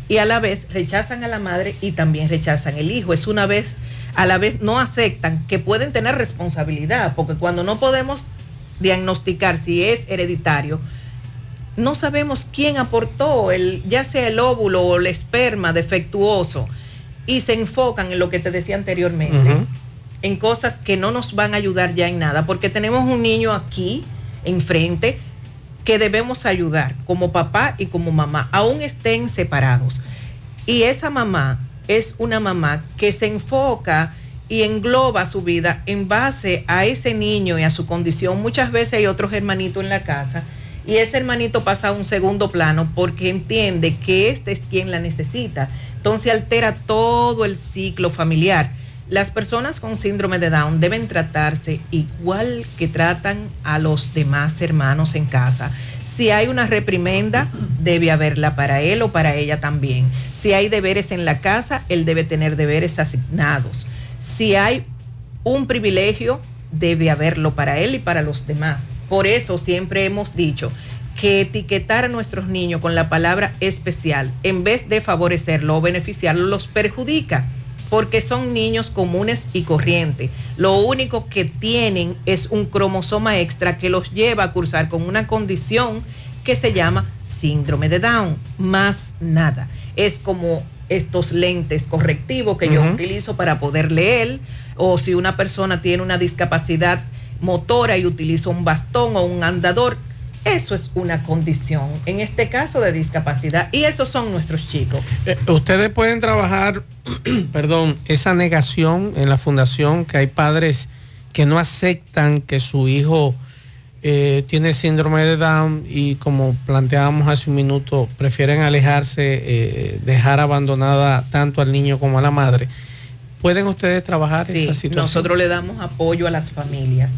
y a la vez rechazan a la madre y también rechazan el hijo. Es una vez, a la vez no aceptan que pueden tener responsabilidad, porque cuando no podemos diagnosticar si es hereditario, no sabemos quién aportó, el, ya sea el óvulo o el esperma defectuoso, y se enfocan en lo que te decía anteriormente, en cosas que no nos van a ayudar ya en nada, porque tenemos un niño aquí enfrente que debemos ayudar como papá y como mamá, aún estén separados. Y esa mamá es una mamá que se enfoca y engloba su vida en base a ese niño y a su condición. Muchas veces hay otros hermanitos en la casa y ese hermanito pasa a un segundo plano porque entiende que este es quien la necesita. Entonces altera todo el ciclo familiar. Las personas con síndrome de Down deben tratarse igual que tratan a los demás hermanos en casa. Si hay una reprimenda, debe haberla para él o para ella también. Si hay deberes en la casa, él debe tener deberes asignados. Si hay un privilegio, debe haberlo para él y para los demás. Por eso siempre hemos dicho que etiquetar a nuestros niños con la palabra especial, en vez de favorecerlo o beneficiarlo, los perjudica porque son niños comunes y corrientes. Lo único que tienen es un cromosoma extra que los lleva a cursar con una condición que se llama síndrome de Down, más nada. Es como estos lentes correctivos que yo utilizo para poder leer, o si una persona tiene una discapacidad motora y utiliza un bastón o un andador, eso es una condición, en este caso de discapacidad, y esos son nuestros chicos. Eh, ustedes pueden trabajar, [CLEARS THROAT] perdón, esa negación en la fundación, que hay padres que no aceptan que su hijo eh, tiene síndrome de Down y como planteábamos hace un minuto, prefieren alejarse, eh, dejar abandonada tanto al niño como a la madre. ¿Pueden ustedes trabajar Sí, esa situación? nosotros le damos apoyo a las familias.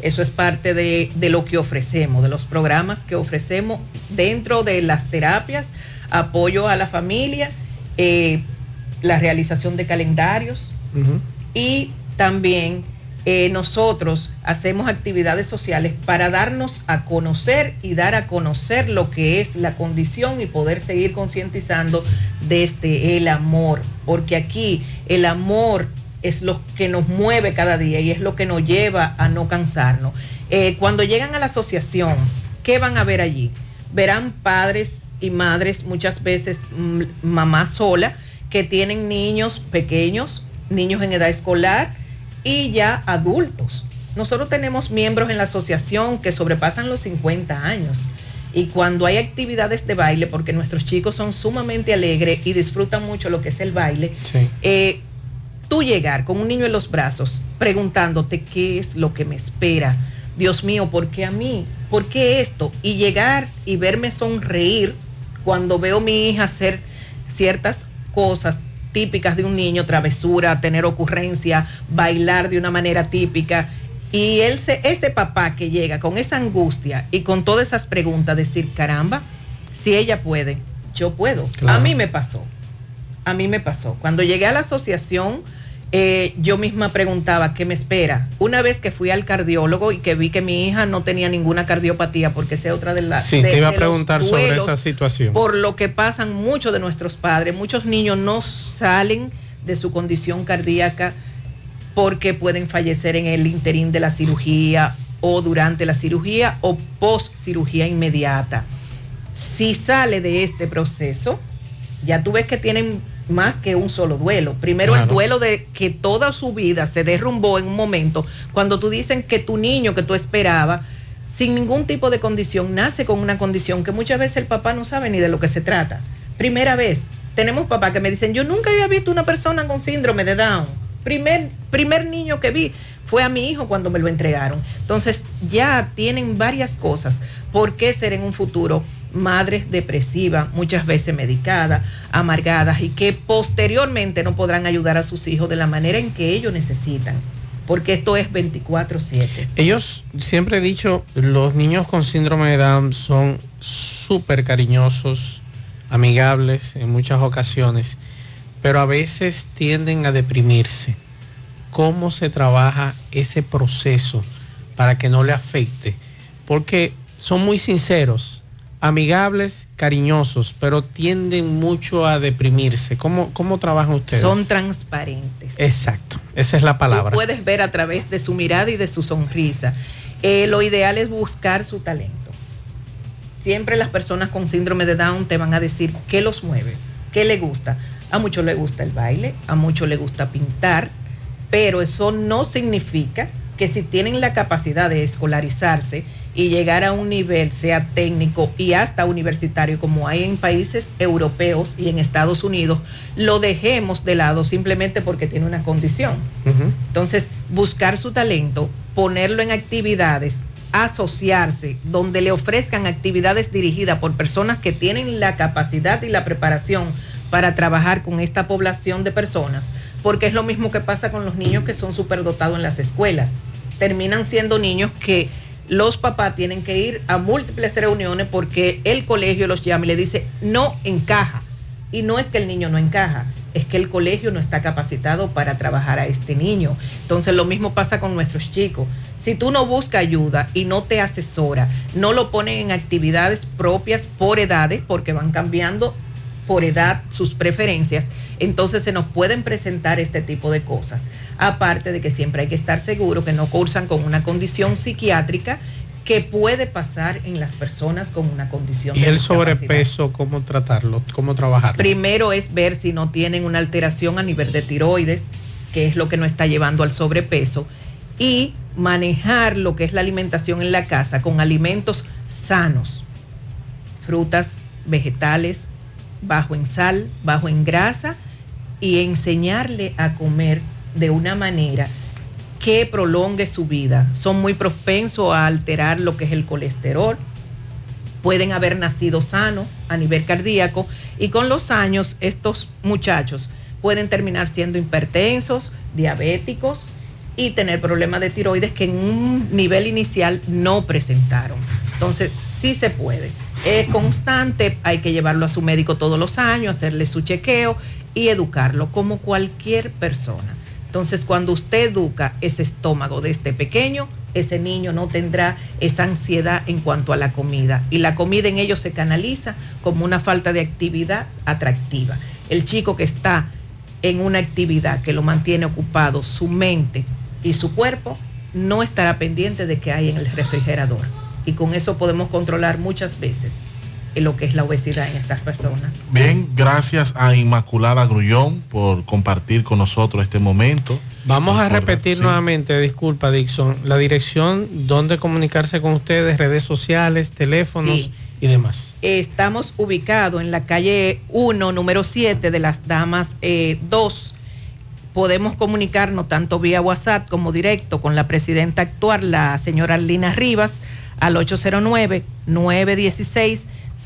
Eso es parte de, de lo que ofrecemos, de los programas que ofrecemos dentro de las terapias, apoyo a la familia, eh, la realización de calendarios y también eh, nosotros hacemos actividades sociales para darnos a conocer y dar a conocer lo que es la condición y poder seguir concientizando desde el amor, porque aquí el amor es lo que nos mueve cada día y es lo que nos lleva a no cansarnos. Eh, cuando llegan a la asociación, ¿qué van a ver allí? Verán padres y madres, muchas veces mm, mamá sola, que tienen niños pequeños, niños en edad escolar y ya adultos. Nosotros tenemos miembros en la asociación que sobrepasan los 50 años. Y cuando hay actividades de baile, porque nuestros chicos son sumamente alegres y disfrutan mucho lo que es el baile, eh, tú llegar con un niño en los brazos preguntándote qué es lo que me espera. Dios mío, ¿por qué a mí? ¿Por qué esto? Y llegar y verme sonreír cuando veo a mi hija hacer ciertas cosas típicas de un niño, travesura, tener ocurrencia, bailar de una manera típica. Y él se- ese papá que llega con esa angustia y con todas esas preguntas, decir, caramba, si ella puede, yo puedo. Claro. A mí me pasó a mí me pasó. Cuando llegué a la asociación, eh, yo misma preguntaba, ¿qué me espera? Una vez que fui al cardiólogo y que vi que mi hija no tenía ninguna cardiopatía, porque es otra de las... Sí, de- te iba a preguntar sobre esa situación. Por lo que pasan muchos de nuestros padres. Muchos niños no salen de su condición cardíaca porque pueden fallecer en el interín de la cirugía o durante la cirugía o post cirugía inmediata. Si sale de este proceso, ya tú ves que tienen más que un solo duelo. Primero el duelo de que toda su vida se derrumbó en un momento, cuando tú dicen que tu niño que tú esperabas, sin ningún tipo de condición, nace con una condición que muchas veces el papá no sabe ni de lo que se trata. Primera vez, tenemos papás que me dicen, yo nunca había visto una persona con síndrome de Down. Primer, primer niño que vi fue a mi hijo cuando me lo entregaron. Entonces ya tienen varias cosas. ¿Por qué ser en un futuro madres depresivas, muchas veces medicadas, amargadas y que posteriormente no podrán ayudar a sus hijos de la manera en que ellos necesitan? Porque esto es 24/7. Ellos, siempre he dicho, los niños con síndrome de Down son súper cariñosos, amigables en muchas ocasiones, pero a veces tienden a deprimirse. ¿Cómo se trabaja ese proceso para que no le afecte? Porque son muy sinceros, amigables, cariñosos, pero tienden mucho a deprimirse. ¿Cómo, cómo trabajan ustedes? Son transparentes. Exacto, esa es la palabra. Tú puedes ver a través de su mirada y de su sonrisa. Eh, lo ideal es buscar su talento. Siempre las personas con síndrome de Down te van a decir qué los mueve, qué le gusta. A muchos les gusta el baile, a muchos les gusta pintar, pero eso no significa que si tienen la capacidad de escolarizarse y llegar a un nivel, sea técnico y hasta universitario, como hay en países europeos y en Estados Unidos, lo dejemos de lado simplemente porque tiene una condición. Entonces, buscar su talento, ponerlo en actividades, asociarse, donde le ofrezcan actividades dirigidas por personas que tienen la capacidad y la preparación para trabajar con esta población de personas, porque es lo mismo que pasa con los niños que son superdotados en las escuelas. Terminan siendo niños que los papás tienen que ir a múltiples reuniones porque el colegio los llama y le dice, no encaja. Y no es que el niño no encaja, es que el colegio no está capacitado para trabajar a este niño. Entonces lo mismo pasa con nuestros chicos. Si tú no buscas ayuda y no te asesora, no lo ponen en actividades propias por edades, porque van cambiando por edad sus preferencias, entonces se nos pueden presentar este tipo de cosas. Aparte de que siempre hay que estar seguro que no cursan con una condición psiquiátrica que puede pasar en las personas con una condición Y de el sobrepeso, ¿cómo tratarlo? ¿Cómo trabajarlo? Primero es ver si no tienen una alteración a nivel de tiroides, que es lo que nos está llevando al sobrepeso, y manejar lo que es la alimentación en la casa con alimentos sanos, frutas, vegetales, bajo en sal, bajo en grasa, y enseñarle a comer de una manera que prolongue su vida. Son muy propensos a alterar lo que es el colesterol, pueden haber nacido sanos a nivel cardíaco y con los años estos muchachos pueden terminar siendo hipertensos, diabéticos y tener problemas de tiroides que en un nivel inicial no presentaron. Entonces, sí se puede. Es constante, hay que llevarlo a su médico todos los años, hacerle su chequeo y educarlo como cualquier persona. Entonces, cuando usted educa ese estómago de este pequeño, ese niño no tendrá esa ansiedad en cuanto a la comida. Y la comida en ellos se canaliza como una falta de actividad atractiva. El chico que está en una actividad que lo mantiene ocupado, su mente y su cuerpo, no estará pendiente de qué hay en el refrigerador. Y con eso podemos controlar muchas veces lo que es la obesidad en estas personas. Bien, gracias a Inmaculada Grullón por compartir con nosotros este momento. Vamos a repetir sí. nuevamente, disculpa Dixon, la dirección, dónde comunicarse con ustedes, redes sociales, teléfonos Sí. y demás. Estamos ubicados en la calle 1, número 7 de las Damas eh, 2. Podemos comunicarnos tanto vía WhatsApp como directo con la presidenta actual, la señora Lina Rivas, al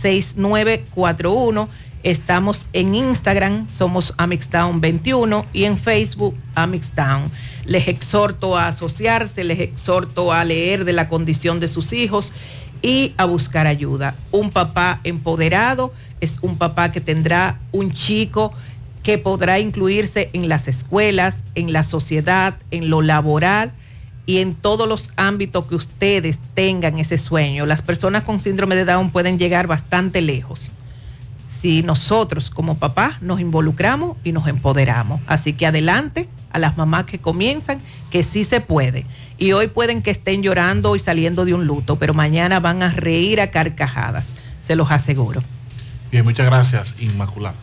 809-916-6941. Estamos en Instagram, somos Amixtown 21 y en Facebook Amixtown. Les exhorto a asociarse, les exhorto a leer de la condición de sus hijos y a buscar ayuda. Un papá empoderado es un papá que tendrá un chico que podrá incluirse en las escuelas, en la sociedad, en lo laboral y en todos los ámbitos que ustedes tengan ese sueño. Las personas con síndrome de Down pueden llegar bastante lejos si nosotros como papás nos involucramos y nos empoderamos. Así que adelante a las mamás que comienzan, que sí se puede. Y hoy pueden que estén llorando y saliendo de un luto, pero mañana van a reír a carcajadas, se los aseguro. Bien, muchas gracias, Inmaculada.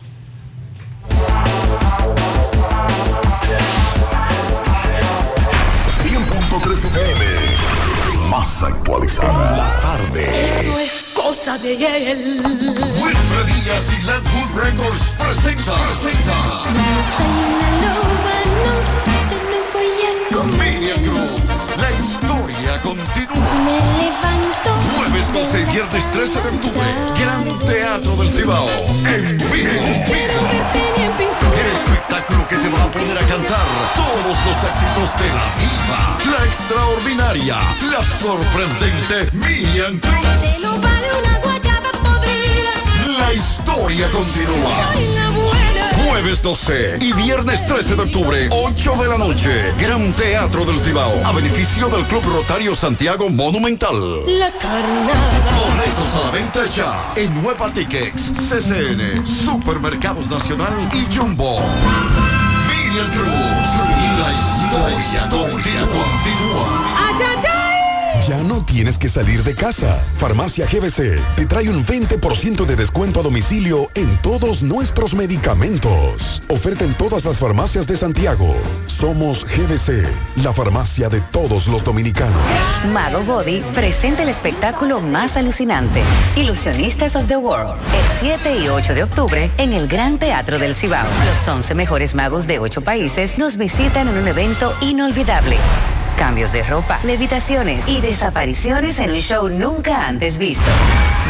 Pm. Más actualizada. La tarde. Eso es cosa de él. Wilfred Díaz y Landwood Records presenta. presenta. Miriam Cruz, la historia continúa. Me levanto. Jueves 12 y viernes 13 de octubre, Gran Teatro del Cibao. En vivo. Espectáculo que te va a poner a cantar todos los éxitos de la diva, la extraordinaria, la sorprendente Miriam. La historia continúa. Soy la. Jueves 12 y viernes 13 de octubre, 8 de la noche. Gran Teatro del Cibao. A beneficio del Club Rotario Santiago Monumental. La carnada. Boletos a la venta ya en Nueva Tickets, CCN, Supermercados Nacional y Jumbo. Miriam Cruz. La historia continúa. Ya no tienes que salir de casa. Farmacia GBC te trae un 20% de descuento a domicilio en todos nuestros medicamentos. Oferta en todas las farmacias de Santiago. Somos GBC, la farmacia de todos los dominicanos. Mago Body presenta el espectáculo más alucinante, Ilusionistas of the World, el 7 y 8 de octubre en el Gran Teatro del Cibao. Los 11 mejores magos de 8 países nos visitan en un evento inolvidable. Cambios de ropa, levitaciones y desapariciones en un show nunca antes visto.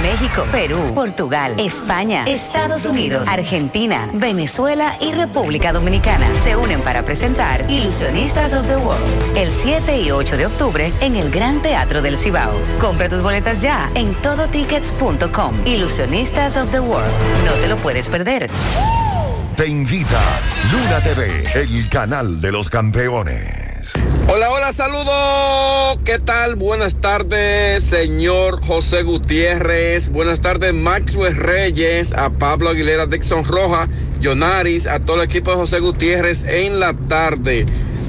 México, Perú, Portugal, España, Estados Unidos, Argentina, Venezuela y República Dominicana se unen para presentar Ilusionistas of the World el 7 y 8 de octubre en el Gran Teatro del Cibao. Compra tus boletas ya en todotickets.com. Ilusionistas of the World. No te lo puedes perder. Te invita Luna TV, el canal de los campeones. Hola, hola, saludos. ¿Qué tal? Buenas tardes, señor José Gutiérrez. Buenas tardes, Maxwell Reyes, a Pablo Aguilera, Dixon Roja, Jonaris, a todo el equipo de José Gutiérrez en la tarde.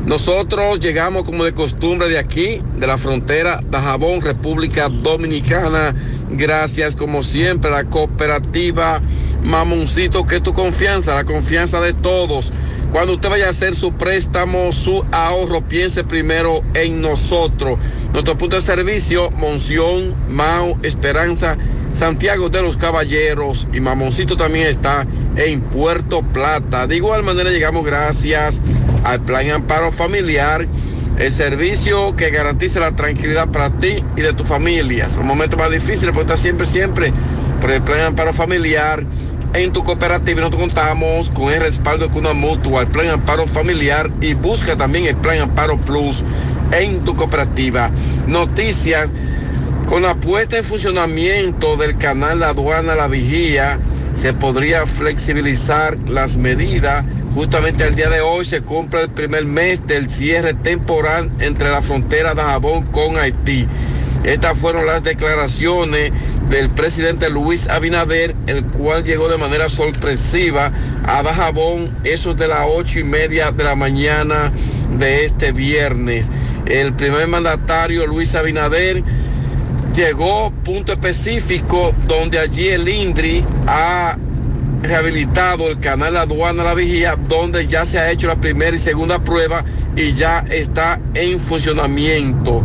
Nosotros llegamos como de costumbre de aquí, de la frontera de Jabón, República Dominicana. Gracias como siempre a la cooperativa Mamoncito, que es tu confianza, la confianza de todos. Cuando usted vaya a hacer su préstamo, su ahorro, piense primero en nosotros. Nuestro punto de servicio, Monción, Mao, Esperanza, Santiago de los Caballeros y Mamoncito también está en Puerto Plata. De igual manera llegamos gracias al Plan Amparo Familiar, el servicio que garantiza la tranquilidad para ti y de tu familia. Son momentos más difíciles, pero está siempre, siempre por el Plan Amparo Familiar en tu cooperativa nosotros contamos con el respaldo de una mutua, el plan amparo familiar y busca también el plan amparo plus en tu cooperativa. Noticias con la puesta en funcionamiento del canal La Aduana La Vigía se podría flexibilizar las medidas. Justamente el día de hoy se cumple el primer mes del cierre temporal entre la frontera de Jabón con Haití. Estas fueron las declaraciones del presidente Luis Abinader, el cual llegó de manera sorpresiva a Dajabón, eso es de las ocho y media de la mañana de este viernes. El primer mandatario Luis Abinader llegó punto específico donde allí el INDRI ha rehabilitado el canal Aduana La Vigía, donde ya se ha hecho la primera y segunda prueba y ya está en funcionamiento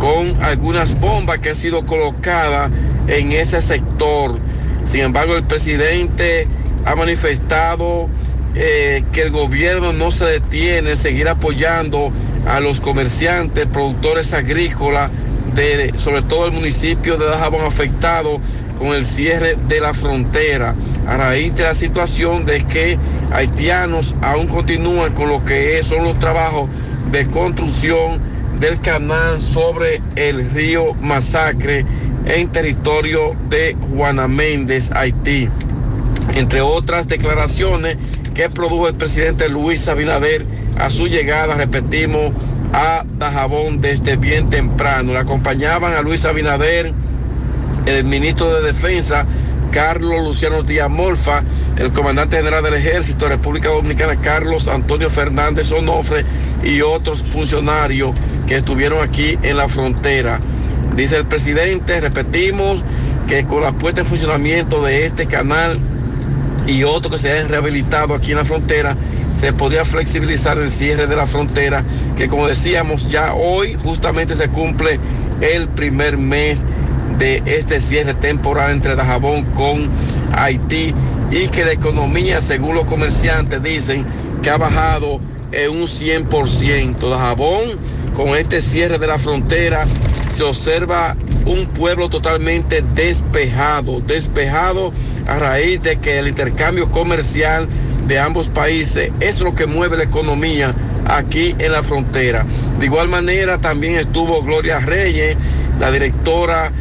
con algunas bombas que han sido colocadas en ese sector. Sin embargo, el presidente ha manifestado eh, que el gobierno no se detiene en seguir apoyando a los comerciantes, productores agrícolas, sobre todo el municipio de Dajabón afectado con el cierre de la frontera, a raíz de la situación de que haitianos aún continúan con lo que son los trabajos de construcción del canal sobre el río Masacre en territorio de Juana Méndez, Haití. Entre otras declaraciones que produjo el presidente Luis Abinader a su llegada, repetimos, a Dajabón desde bien temprano. Le acompañaban a Luis Abinader, el ministro de Defensa, Carlos Luciano Díaz Molfa, el comandante general del Ejército de República Dominicana, Carlos Antonio Fernández Onofre y otros funcionarios que estuvieron aquí en la frontera. Dice el presidente, repetimos, que con la puesta en funcionamiento de este canal y otro que se ha rehabilitado aquí en la frontera, se podía flexibilizar el cierre de la frontera, que como decíamos, ya hoy justamente se cumple el primer mes de este cierre temporal entre Dajabón con Haití y que la economía, según los comerciantes, dicen que ha bajado en un 100%. Dajabón, con este cierre de la frontera, se observa un pueblo totalmente despejado, despejado a raíz de que el intercambio comercial de ambos países es lo que mueve la economía aquí en la frontera. De igual manera también estuvo Gloria Reyes, la directora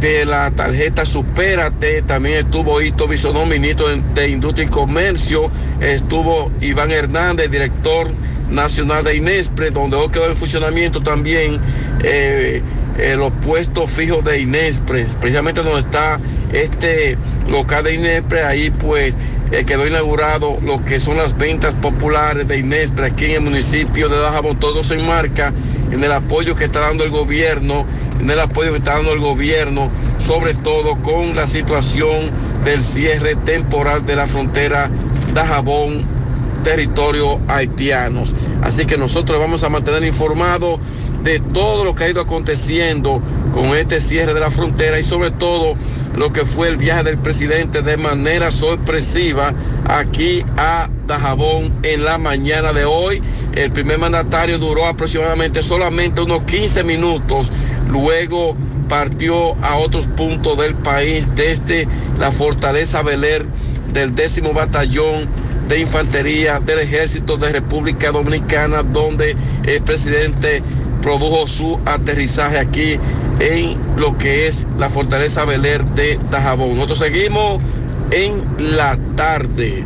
de la tarjeta Supérate, también estuvo Hito Bisonó, ministro de, de Industria y Comercio, estuvo Iván Hernández, director nacional de Inespre, donde hoy quedó en funcionamiento también eh, eh, los puestos fijos de Inespre, precisamente donde está este local de Inespre, ahí pues eh, quedó inaugurado lo que son las ventas populares de Inespre aquí en el municipio de Dajabón, todo se enmarca en el apoyo que está dando el gobierno, en el apoyo que está dando el gobierno, sobre todo con la situación del cierre temporal de la frontera Dajabón territorio haitianos. Así que nosotros vamos a mantener informados de todo lo que ha ido aconteciendo con este cierre de la frontera y sobre todo lo que fue el viaje del presidente de manera sorpresiva aquí a Dajabón en la mañana de hoy. El primer mandatario duró aproximadamente solamente unos 15 minutos. Luego partió a otros puntos del país desde la fortaleza Beler del décimo batallón de infantería del ejército de República Dominicana, donde el presidente produjo su aterrizaje aquí en lo que es la fortaleza Beler de Dajabón. Nosotros seguimos en la tarde.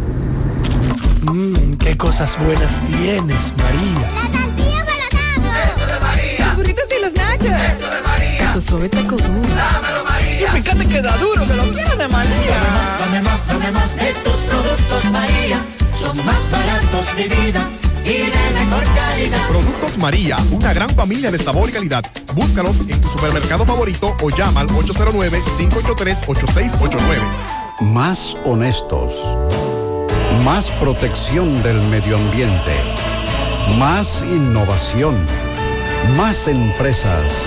Mmm, qué cosas buenas tienes, María. La tortilla para Eso de María. Los burritos y los nachos. Eso de María. Suave taco duro. Dámelo, María. Y fíjate que da duro, que lo quiero de María. Dame más, dame más de tus productos, María. Son más baratos de vida. Y de mejor calidad. Productos María, una gran familia de sabor y calidad. Búscalos en tu supermercado favorito o llama al 809-583-8689. Más honestos. Más protección del medio ambiente. Más innovación. Más empresas.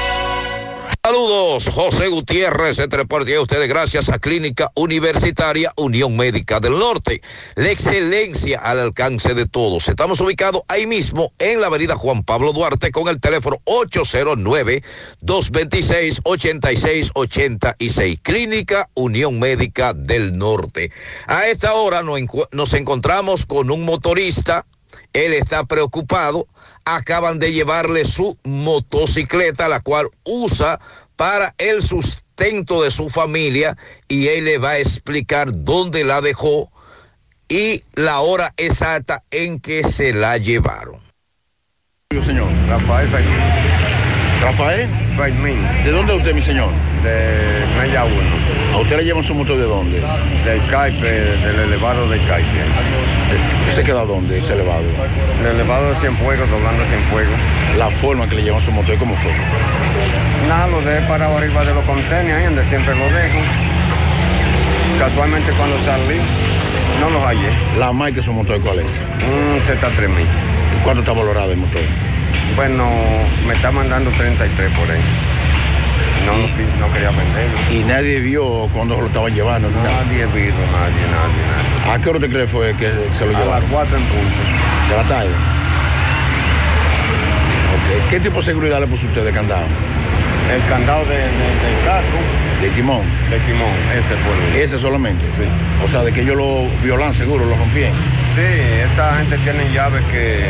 Saludos, José Gutiérrez, se transporte a ustedes gracias a Clínica Universitaria Unión Médica del Norte. La excelencia al alcance de todos. Estamos ubicados ahí mismo en la avenida Juan Pablo Duarte con el teléfono 809-226-8686. Clínica Unión Médica del Norte. A esta hora nos encontramos con un motorista. Él está preocupado acaban de llevarle su motocicleta, la cual usa para el sustento de su familia y él le va a explicar dónde la dejó y la hora exacta en que se la llevaron. Señor, Rafael Fermín. Rafael. Fermín. ¿De dónde usted, mi señor? De Mella 1. ¿A usted le llevan su motor de dónde? Del Caipe, del elevado del Caipe. ¿Se queda dónde, ese elevado? El elevado de Cienfuegos, doblando Cienfuegos. La forma que le llevan su motor, ¿cómo fue? Nada, lo dejé parado arriba de los contenedores, ahí donde siempre lo dejo. Casualmente cuando salí, no los hallé. ¿La marca de su motor cuál es? Un Z3000. ¿Cuánto está valorado el motor? Bueno, me está mandando 33 por ahí. No, no, quería venderlo. Y nadie vio cuando lo estaban llevando. ni nada. Nadie vio, nadie, nadie, nadie. ¿A qué hora te cree fue que se lo A llevaron? las 4 en punto. ¿De la tarde? ¿Qué tipo de seguridad le puso usted de candado? El candado de, de- del carro. ¿De timón? De timón, ese fue el- ¿Ese solamente? Sí. O sea, de que ellos lo violan seguro, lo rompían. Sí, esta gente tiene llaves que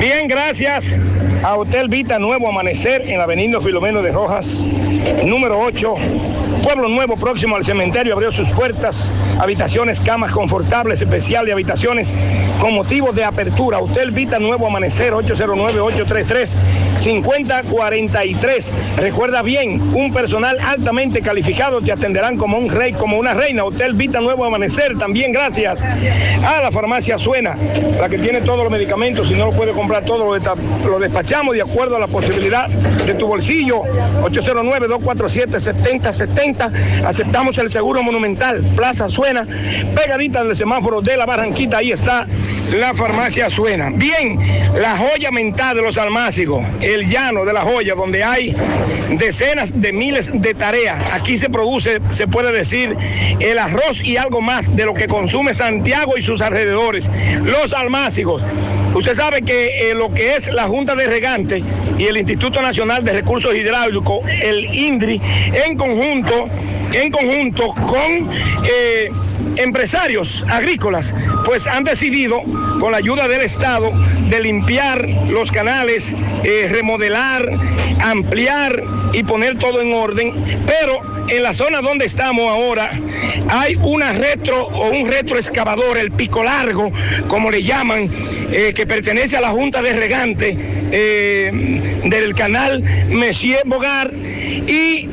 Bien, gracias a Hotel Vita Nuevo Amanecer en la Avenida Filomeno de Rojas, número 8. Pueblo Nuevo, próximo al cementerio, abrió sus puertas, habitaciones, camas confortables, especial de habitaciones con motivos de apertura. Hotel Vita Nuevo Amanecer, 809-833-5043. Recuerda bien, un personal altamente calificado te atenderán como un rey, como una reina. Hotel Vita Nuevo Amanecer, también gracias a la farmacia Suena, la que tiene todos los medicamentos. Si no lo puede comprar todo, lo despachamos de acuerdo a la posibilidad de tu bolsillo. 809-247-7070. Aceptamos el seguro monumental. Plaza Suena, pegadita del semáforo de la Barranquita. Ahí está la farmacia Suena. Bien, la joya mental de los almácigos, el llano de la joya, donde hay decenas de miles de tareas. Aquí se produce, se puede decir, el arroz y algo más de lo que consume Santiago y sus alrededores. Los almácigos. Usted sabe que eh, lo que es la Junta de Regantes y el Instituto Nacional de Recursos Hidráulicos, el INDRI, en conjunto, en conjunto con eh, empresarios agrícolas, pues han decidido, con la ayuda del Estado, de limpiar los canales, eh, remodelar, ampliar y poner todo en orden, pero en la zona donde estamos ahora hay una retro o un retroexcavador, el pico largo, como le llaman, eh, que pertenece a la Junta de Regante del canal Messier Bogar y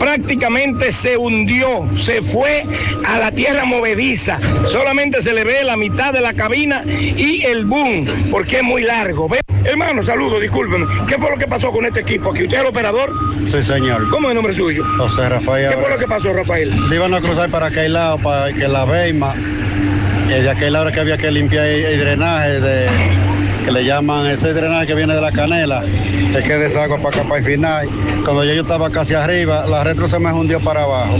prácticamente se hundió, se fue a la tierra movediza. Solamente se le ve la mitad de la cabina y el boom, porque es muy largo. ¿Ve? Hermano, saludo, discúlpenme. ¿Qué fue lo que pasó con este equipo aquí? ¿Usted es el operador? Sí, señor. ¿Cómo es el nombre suyo? José Rafael. ¿Qué fue lo que pasó, Rafael? Le iban a cruzar para aquel lado, para que la Beima, eh, de aquel lado que había que limpiar el, el drenaje de que le llaman ese drenaje que viene de la canela, es que desagua para acá para el final. Cuando ya yo estaba casi arriba, la retro se me hundió para abajo.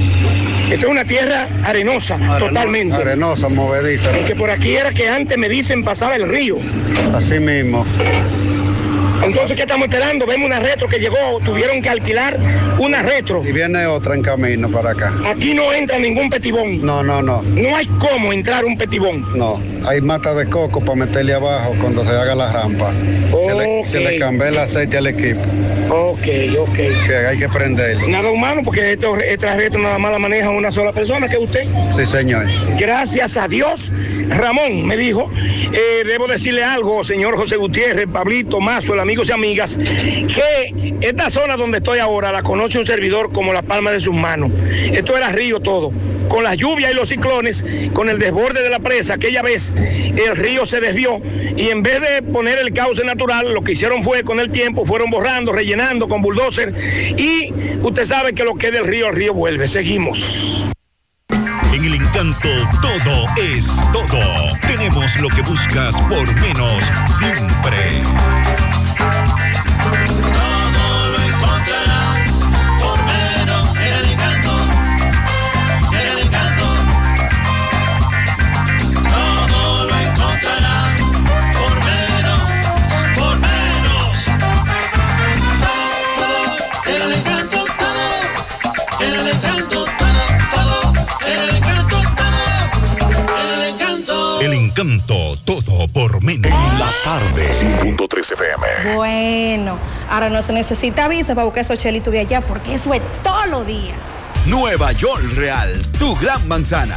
Esto es una tierra arenosa, totalmente. Arenosa, movediza. Y que por aquí era que antes me dicen pasaba el río. Así mismo. Entonces, ¿qué estamos esperando? Vemos una retro que llegó, tuvieron que alquilar una retro. Y viene otra en camino para acá. Aquí no entra ningún petibón. No, no, no. No hay cómo entrar un petibón. No, hay mata de coco para meterle abajo cuando se haga la rampa. Se, le, se le cambia el aceite al equipo. Ok, ok. Que hay que prenderlo. Nada humano porque esto, esta retro nada más la maneja una sola persona, que es usted. Sí, señor. Gracias a Dios, Ramón me dijo, eh, debo decirle algo, señor José Gutiérrez, Pablito, Mazo, el amigos y amigas, que esta zona donde estoy ahora la conoce un servidor como la palma de sus manos. Esto era río todo. Con las lluvias y los ciclones, con el desborde de la presa, aquella vez el río se desvió y en vez de poner el cauce natural, lo que hicieron fue con el tiempo, fueron borrando, rellenando con bulldozer y usted sabe que lo que del río, el río vuelve. Seguimos. En el encanto todo es todo. Tenemos lo que buscas por menos siempre. Encanto todo por menos. En la tarde. 100.3 FM. Bueno, ahora no se necesita visa para buscar esos chelitos de allá porque eso es todos los días. Nueva York Real, tu gran manzana.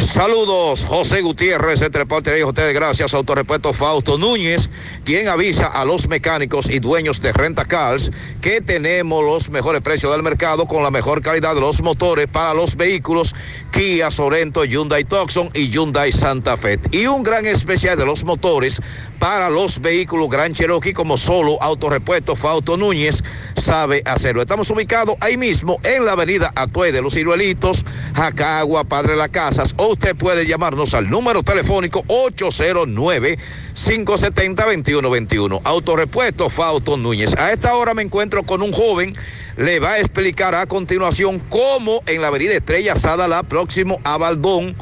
Saludos, José Gutiérrez, entre parte de ustedes, gracias, Autorepuesto Fausto Núñez, quien avisa a los mecánicos y dueños de Renta Cars que tenemos los mejores precios del mercado con la mejor calidad de los motores para los vehículos Kia Sorento, Hyundai Tucson y Hyundai Santa Fe. Y un gran especial de los motores para los vehículos Gran Cherokee como solo Autorepuesto Fausto Núñez sabe hacerlo. Estamos ubicados ahí mismo en la avenida Atue de los Ciruelitos, Jacagua, Padre de las Casas, usted puede llamarnos al número telefónico 809-570-2121. Autorepuesto Fausto Núñez. A esta hora me encuentro con un joven, le va a explicar a continuación cómo en la avenida Estrella Sadala, próximo a Baldón,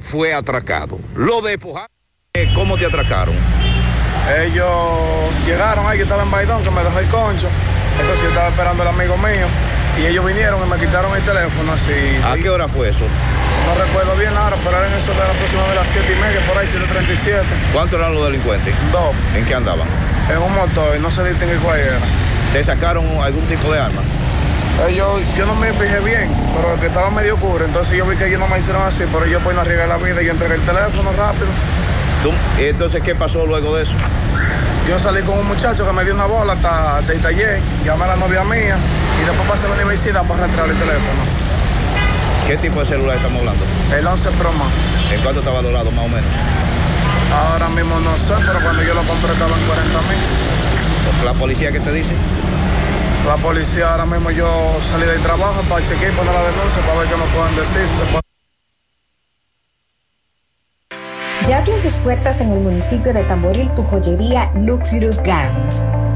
fue atracado. Lo de Pujar, ¿cómo te atracaron? Ellos llegaron ahí, yo estaba en Baidón, que me dejó el concho. Entonces yo estaba esperando al amigo mío. Y ellos vinieron y me quitaron el teléfono así. ¿A qué hora fue eso? No recuerdo bien la hora, pero era en eso de la próxima de las 7 y media, por ahí 7.37. ¿Cuántos eran los delincuentes? Dos. ¿En qué andaban? En un motor, no se distingue cuál era. ¿Te sacaron algún tipo de arma? Ellos, yo no me fijé bien, pero que estaba medio oscuro, entonces yo vi que ellos no me hicieron así, pero yo pues no arriesgué la vida y yo entregué el teléfono rápido. ¿Tú? Entonces, ¿qué pasó luego de eso? Yo salí con un muchacho que me dio una bola hasta del taller, llamé a la novia mía y después pasé a la universidad para rastrear el teléfono. ¿Qué tipo de celular estamos hablando? El 11 Pro Max. ¿En cuánto está valorado más o menos? Ahora mismo no sé, pero cuando yo lo compré estaba en 40 mil. ¿La policía qué te dice? La policía ahora mismo yo salí del trabajo para chequear y poner la denuncia para ver qué me pueden decir. si se puede- Ya abrió sus puertas en el municipio de Tamboril tu joyería Luxurious Garments,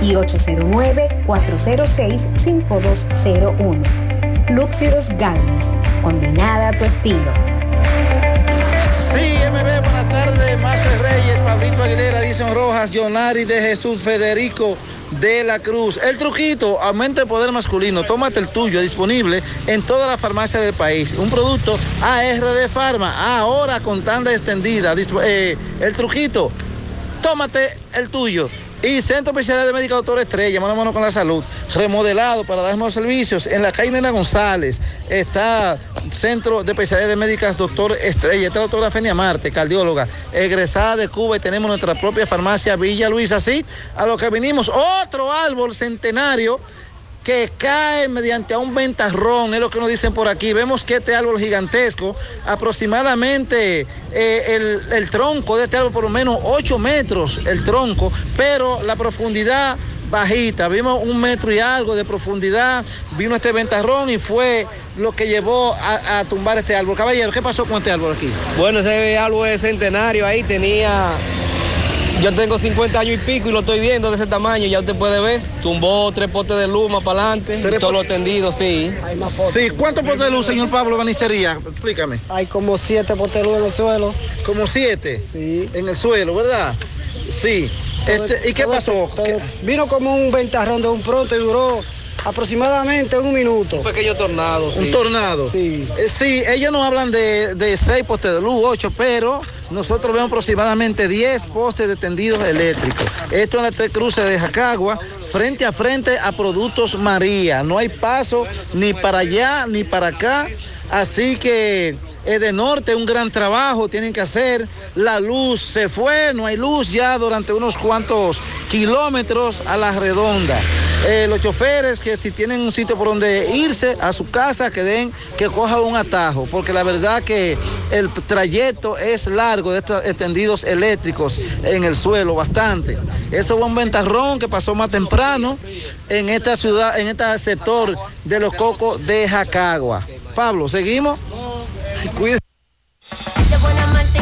y 809-406-5201. Luxurious Garments, combinada a tu estilo. Sí, MB, buenas tardes, Mazo Reyes, Pablito Aguilera, Dicen Rojas, Jonari de Jesús, Federico de la Cruz. El truquito, aumenta el poder masculino, tómate el tuyo, disponible en todas las farmacias del país. Un producto AR de Farma, ahora con tanda extendida. Eh, el truquito, tómate el tuyo. Y Centro Especial de Médica Doctor Estrella, mano a mano con la salud, remodelado para dar más servicios. En la calle Nena González está Centro de Especialidades de Médicas Doctor Estrella. Está la doctora Fenia Marte, cardióloga, egresada de Cuba y tenemos nuestra propia farmacia Villa Luisa. Así, a lo que vinimos, otro árbol centenario que cae mediante un ventarrón, es lo que nos dicen por aquí. Vemos que este árbol gigantesco, aproximadamente eh, el, el tronco de este árbol por lo menos 8 metros, el tronco, pero la profundidad bajita. Vimos un metro y algo de profundidad, vino este ventarrón y fue lo que llevó a, a tumbar este árbol. Caballero, ¿qué pasó con este árbol aquí? Bueno, ese árbol es centenario ahí, tenía. Yo tengo 50 años y pico y lo estoy viendo de ese tamaño, ya usted puede ver. Tumbó tres potes de luz más para adelante, todo lo tendido, sí. Sí, ¿cuántos potes de luz, señor Pablo Banistería? Explícame. Hay como siete potes de luz en el suelo. ¿Como siete? Sí. En el suelo, ¿verdad? Sí. Este, ¿Y qué pasó? todo- ¿Qué- Vino como un ventarrón de un pronto y duró aproximadamente un minuto. Un pequeño tornado. Un tornado. Sí. Eh, sí, ellos nos hablan de, de seis postes de luz, ocho, pero nosotros vemos aproximadamente 10 postes de tendidos eléctricos. Esto en este cruce de Jacagua, frente a frente a Productos María. No hay paso ni para allá ni para acá. Así que de norte, un gran trabajo tienen que hacer. La luz se fue, no hay luz ya durante unos cuantos kilómetros a la redonda. Eh, los choferes que si tienen un sitio por donde irse a su casa, que den, que cojan un atajo, porque la verdad que el trayecto es largo de estos extendidos eléctricos en el suelo, bastante. Eso fue un ventarrón que pasó más temprano en esta ciudad, en este sector de los cocos de Jacagua. Pablo, ¿seguimos? De buena malta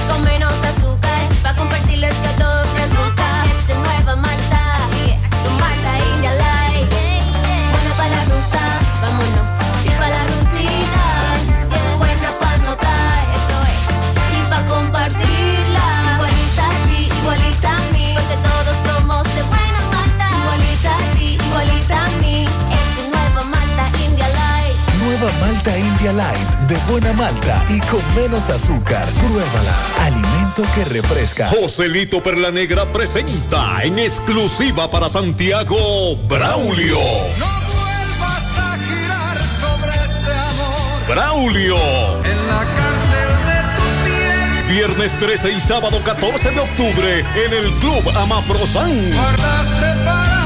malta India Light de buena malta y con menos azúcar. Pruébala. Alimento que refresca. Joselito Perla Negra presenta en exclusiva para Santiago Braulio. vuelvas a girar sobre este amor. Braulio. En la cárcel de tu piel. Viernes 13 y sábado 14 de octubre en el Club Amaprosan. Guardaste para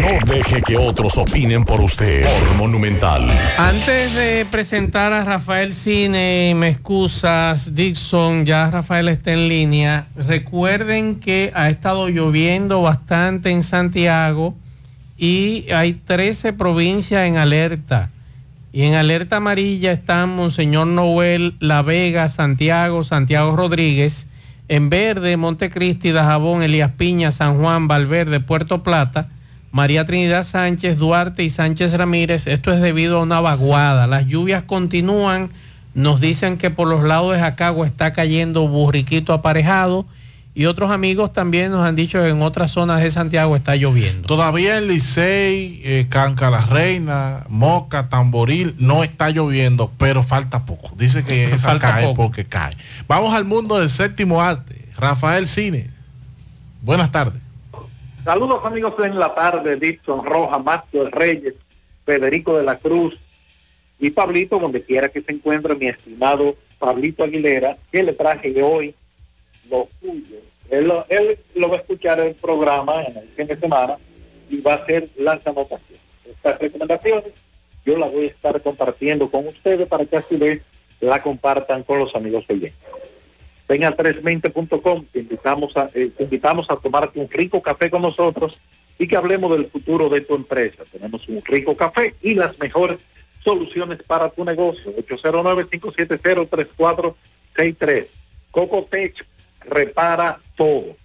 No deje que otros opinen por usted. Monumental. Antes de presentar a Rafael Cine, me excusas, Dixon, ya Rafael está en línea. Recuerden que ha estado lloviendo bastante en Santiago y hay 13 provincias en alerta. Y en alerta amarilla están Monseñor Noel, La Vega, Santiago, Santiago Rodríguez. En verde, Montecristi, Dajabón, Elías Piña, San Juan, Valverde, Puerto Plata. María Trinidad Sánchez, Duarte y Sánchez Ramírez. Esto es debido a una vaguada. Las lluvias continúan. Nos dicen que por los lados de Jacagua está cayendo burriquito aparejado. Y otros amigos también nos han dicho que en otras zonas de Santiago está lloviendo. Todavía en Licey, eh, Canca la Reina, Moca, Tamboril, no está lloviendo, pero falta poco. Dice que [LAUGHS] esa cae poco. porque cae. Vamos al mundo del séptimo arte. Rafael Cine. Buenas tardes. Saludos amigos en la tarde, Dixon Roja, Márcio Reyes, Federico de la Cruz y Pablito, donde quiera que se encuentre mi estimado Pablito Aguilera, que le traje hoy lo suyo. Él, lo- va a escuchar el programa en el fin de semana y va a hacer las anotaciones. Estas recomendaciones yo las voy a estar compartiendo con ustedes para que a su la compartan con los amigos oyentes. Ven a 320.com, te invitamos, a, eh, invitamos a tomarte un rico café con nosotros y que hablemos del futuro de tu empresa. Tenemos un rico café y las mejores soluciones para tu negocio. 809-570-3463. Cocotech repara todo,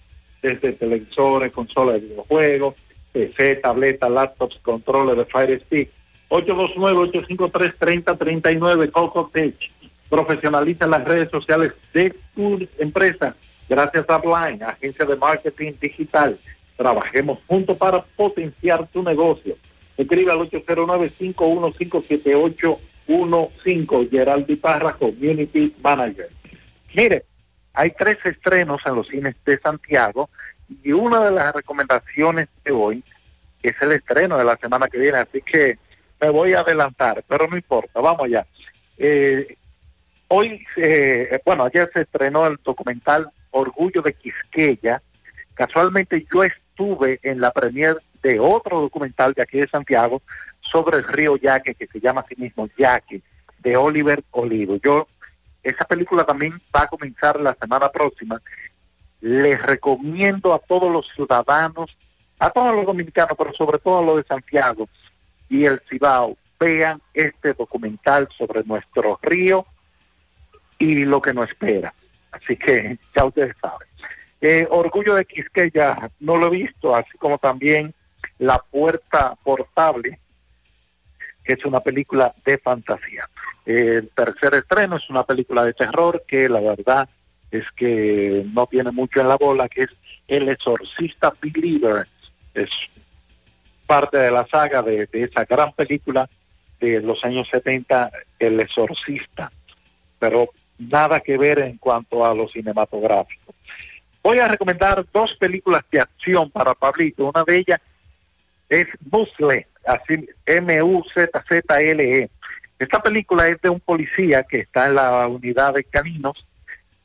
desde televisores, consolas de videojuegos, PC, tabletas, laptops, controles de Fire Stick. 829-853-3039 Cocotech profesionaliza las redes sociales de tu empresa gracias a Blind, agencia de marketing digital. Trabajemos juntos para potenciar tu negocio. Escribe al 809-515-7815, Geraldi Parra, Community Manager. Mire, hay tres estrenos en los cines de Santiago y una de las recomendaciones de hoy es el estreno de la semana que viene, así que me voy a adelantar, pero no importa, vamos allá. Eh, Hoy, eh, bueno, ayer se estrenó el documental Orgullo de Quisqueya. Casualmente yo estuve en la premier de otro documental de aquí de Santiago sobre el río Yaque, que se llama así mismo Yaque, de Oliver Olivo. Yo, esa película también va a comenzar la semana próxima. Les recomiendo a todos los ciudadanos, a todos los dominicanos, pero sobre todo a los de Santiago y el Cibao, vean este documental sobre nuestro río y lo que nos espera. Así que [LAUGHS] ya ustedes saben. Eh, Orgullo de Quisqueya no lo he visto, así como también La Puerta Portable, que es una película de fantasía. El tercer estreno es una película de terror que la verdad es que no tiene mucho en la bola, que es El Exorcista Believer. Es parte de la saga de, de esa gran película de los años 70, El Exorcista. Pero nada que ver en cuanto a lo cinematográfico. Voy a recomendar dos películas de acción para Pablito. Una de ellas es Muzzle, así M-U-Z-Z-L-E. Esta película es de un policía que está en la unidad de caninos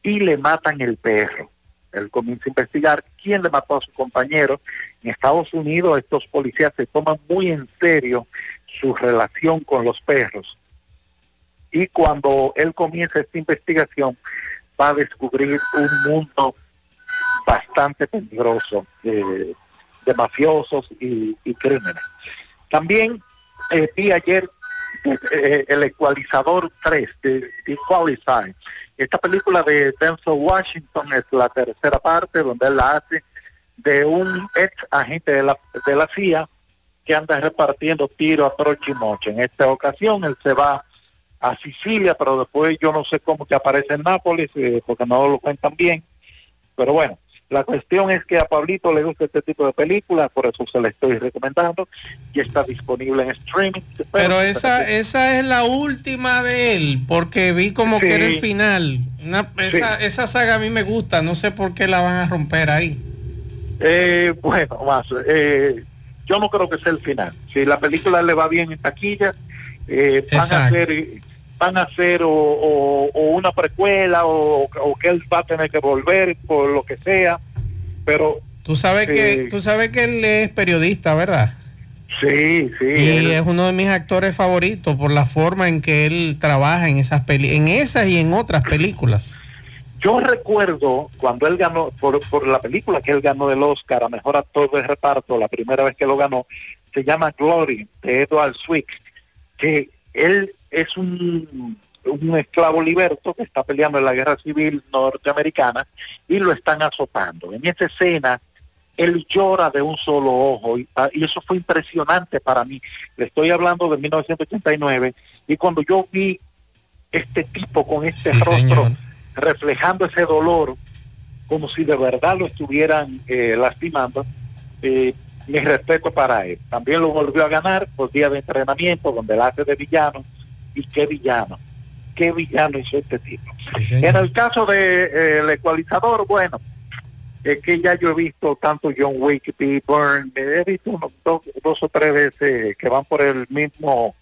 y le matan el perro. Él comienza a investigar quién le mató a su compañero. En Estados Unidos estos policías se toman muy en serio su relación con los perros y cuando él comienza esta investigación va a descubrir un mundo bastante peligroso de, mafiosos y, crímenes. También eh, vi ayer eh, El Ecualizador 3, de, Equalizer. Esta película de Denzel Washington es la tercera parte donde él la hace de un ex agente de la, de la CIA que anda repartiendo tiro a troche y moche. En esta ocasión él se va a Sicilia, pero después yo no sé cómo que aparece en Nápoles, eh, porque no lo cuentan bien. Pero bueno, la cuestión es que a Pablito le gusta este tipo de películas, por eso se la estoy recomendando y está disponible en streaming. Pero esa, esa es la última de él, porque vi como que era el final. Una- esa, esa saga a mí me gusta, no sé por qué la van a romper ahí. Eh, bueno, más, eh, yo no creo que sea el final. Si la película le va bien en taquilla, eh, van a hacer van a hacer o, o- o una precuela o, o que él va a tener que volver por lo que sea, pero Tú sabes que Eh, tú sabes que él es periodista, ¿verdad? sí, sí. Y él- es uno de mis actores favoritos por la forma en que él trabaja en esas peli en esas y en otras películas. Yo recuerdo cuando él ganó, por, por la película que él ganó del Oscar a Mejor Actor de Reparto, la primera vez que lo ganó, se llama Glory, de Edward Swick, que él es un, un esclavo liberto que está peleando en la guerra civil norteamericana y lo están azotando. En esa escena, él llora de un solo ojo y, ah, y eso fue impresionante para mí. Le estoy hablando de 1989 y cuando yo vi este tipo con este Sí, rostro señor. reflejando ese dolor como si de verdad lo estuvieran eh, lastimando, eh, mi respeto para él. También lo volvió a ganar por día de entrenamiento, donde él hace de villano, y qué villano, qué villano hizo este tipo. En el caso de eh, el ecualizador, bueno, es que ya yo he visto tanto John Wick, P. Byrne, he visto unos dos, dos o tres veces que van por el mismo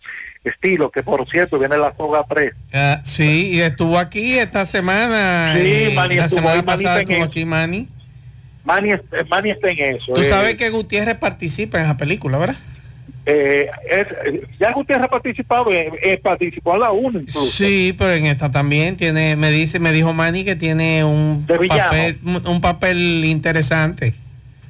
estilo, que por cierto viene la soga 3. Ah, sí, y estuvo aquí esta semana. Sí, eh, Manny la estuvo semana Manny pasada estuvo aquí Manny. Manny, es- Manny está en eso. Tú eh, sabes que Gutiérrez participa en esa película, ¿verdad? Eh, eh, ya Gutiérrez ha participado, eh, participó en la 1 incluso. Sí, pero en esta también tiene, me dice, me dijo Manny que tiene un papel, un papel interesante.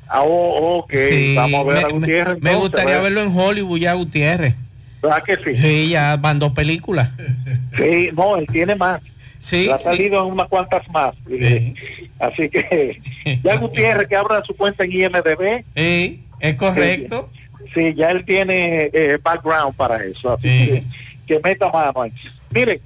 Ah, oh, ok, Sí, vamos a ver a me- gustaría verlo en Hollywood ya Gutiérrez. ¿Verdad que sí? Sí, ya van dos películas. Sí, no, él tiene más. Sí, ha sí. salido en unas cuantas más. Así que [LAUGHS] ya Gutiérrez que abra su cuenta en IMDB. Sí, es correcto. Sí, ya él tiene eh, background para eso. Así que, que meta mano ahí. Mire,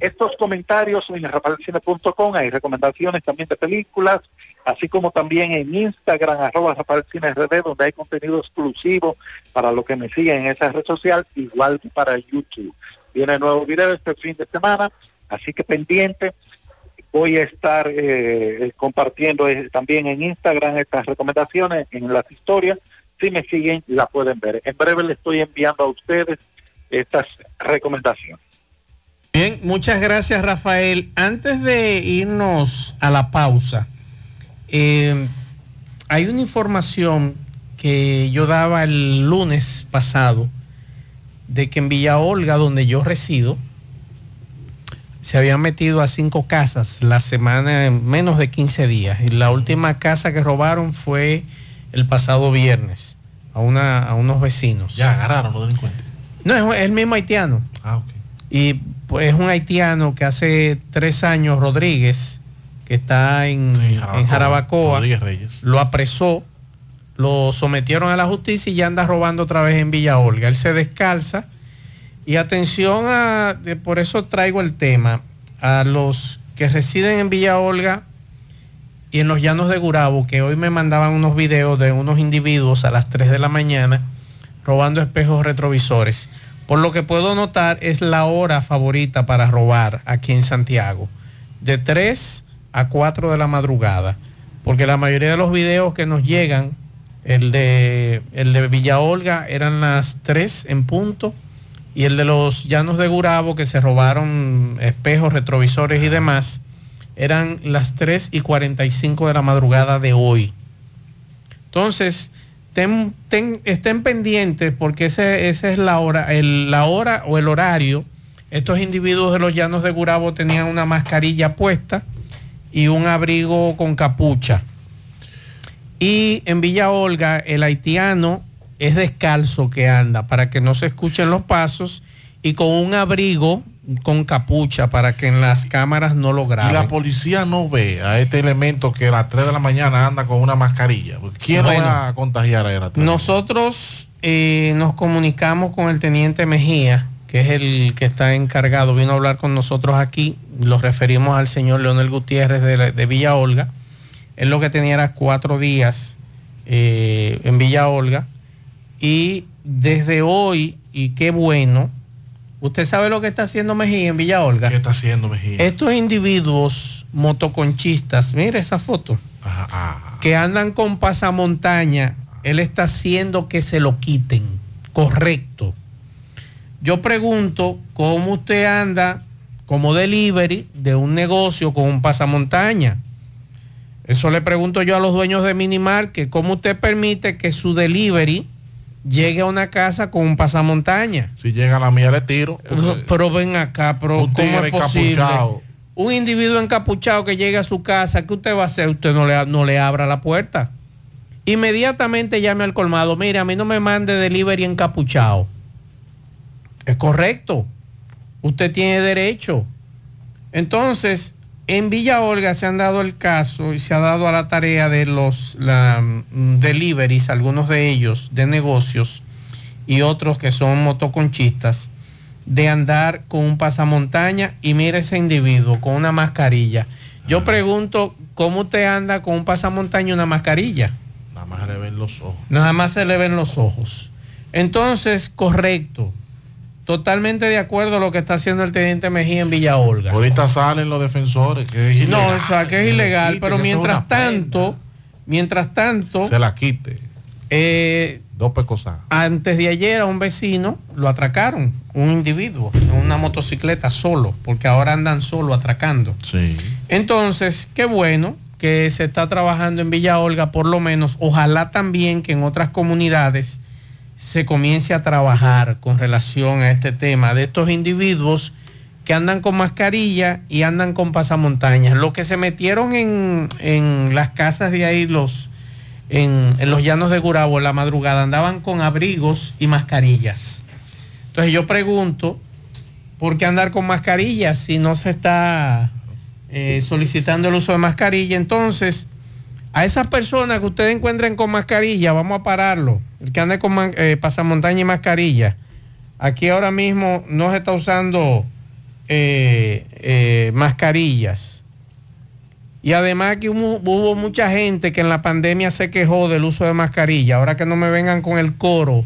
estos comentarios en rafaelcine.com hay recomendaciones también de películas, así como también en Instagram, arroba rafaelcineRD, donde hay contenido exclusivo para los que me siguen en esa red social, igual que para YouTube. Viene nuevo video este fin de semana, así que pendiente. Voy a estar eh, compartiendo eh, también en Instagram estas recomendaciones, en las historias. Si me siguen, la pueden ver. En breve le estoy enviando a ustedes estas recomendaciones. Bien, muchas gracias Rafael. Antes de irnos a la pausa, eh, hay una información que yo daba el lunes pasado de que en Villa Olga, donde yo resido, se habían metido a cinco casas la semana en menos de 15 días. Y la última casa que robaron fue el pasado viernes a, una, a unos vecinos. Ya agarraron los delincuentes. No, es el mismo haitiano. Ah, ok. Y pues es un haitiano que hace tres años, Rodríguez, que está en, en Jarabacoa, Reyes. lo apresó, lo sometieron a la justicia y ya anda robando otra vez en Villa Olga. Él se descalza y atención a, por eso traigo el tema, a los que residen en Villa Olga y en los llanos de Gurabo, que hoy me mandaban unos videos de unos individuos a las 3 de la mañana robando espejos retrovisores. Por lo que puedo notar es la hora favorita para robar aquí en Santiago, de 3 a 4 de la madrugada, porque la mayoría de los videos que nos llegan, el de, el de Villa Olga eran las 3 en punto, y el de los llanos de Gurabo, que se robaron espejos, retrovisores y demás, eran las 3 y 45 de la madrugada de hoy. Entonces, estén pendientes porque esa es la hora, el- la hora o el horario. Estos individuos de los llanos de Gurabo tenían una mascarilla puesta y un abrigo con capucha. Y en Villa Olga, el haitiano es descalzo que anda para que no se escuchen los pasos y con un abrigo con capucha para que en las cámaras no lo Y graben. la policía no ve a este elemento que a las 3 de la mañana anda con una mascarilla. ¿Quién Bueno. va a contagiar a él? Nosotros eh, nos comunicamos con el teniente Mejía, que es el que está encargado, vino a hablar con nosotros aquí, lo referimos al señor Leonel Gutiérrez de, la- de Villa Olga. Él lo que tenía era cuatro días eh, en Villa Olga y desde hoy, y qué bueno, usted sabe lo que está haciendo Mejía en Villa Olga. ¿Qué está haciendo Mejía? Estos individuos motoconchistas, mire esa foto, que andan con pasamontaña, él está haciendo que se lo quiten. Correcto. Yo pregunto, ¿cómo usted anda como delivery de un negocio con un pasamontaña? Eso le pregunto yo a los dueños de Minimar, que cómo usted permite que su delivery llegue a una casa con un pasamontaña. Si llega a la mía le tiro. Pero, ven acá, pero Un ¿cómo es posible? encapuchado. Un individuo encapuchado que llegue a su casa, ¿qué usted va a hacer? Usted no le, no le abra la puerta. Inmediatamente llame al colmado. Mire, a mí no me mande delivery encapuchado. Es correcto. Usted tiene derecho. Entonces, en Villa Olga se han dado el caso y se ha dado a la tarea de los la, mm, deliveries, algunos de ellos de negocios y otros que son motoconchistas, de andar con un pasamontaña y mire ese individuo con una mascarilla. Yo pregunto, ¿cómo usted anda con un pasamontaña y una mascarilla? Nada más le ven los ojos. Nada más se le ven los ojos. Entonces, correcto. Totalmente de acuerdo a lo que está haciendo el teniente Mejía en Villa Olga. Ahorita salen los defensores, que es No, ilegal. o sea, que es le ilegal, quiten, pero mientras tanto, mientras tanto, Se la quite. eh, Dos pecosas. antes de ayer a un vecino lo atracaron, un individuo, en una motocicleta solo, porque ahora andan solo atracando. Sí. Entonces, qué bueno que se está trabajando en Villa Olga, por lo menos, ojalá también que en otras comunidades se comience a trabajar con relación a este tema de estos individuos que andan con mascarilla y andan con pasamontañas. Los que se metieron en, en las casas de ahí, los, en, en los llanos de Gurabo, en la madrugada, andaban con abrigos y mascarillas. Entonces yo pregunto, ¿por qué andar con mascarillas si no se está eh, solicitando el uso de mascarilla? Entonces, a esas personas que ustedes encuentren con mascarilla, vamos a pararlo. El que ande con eh, pasamontaña y mascarilla. Aquí ahora mismo no se está usando eh, eh, mascarillas. Y además que hubo, hubo mucha gente que en la pandemia se quejó del uso de mascarilla. Ahora que no me vengan con el coro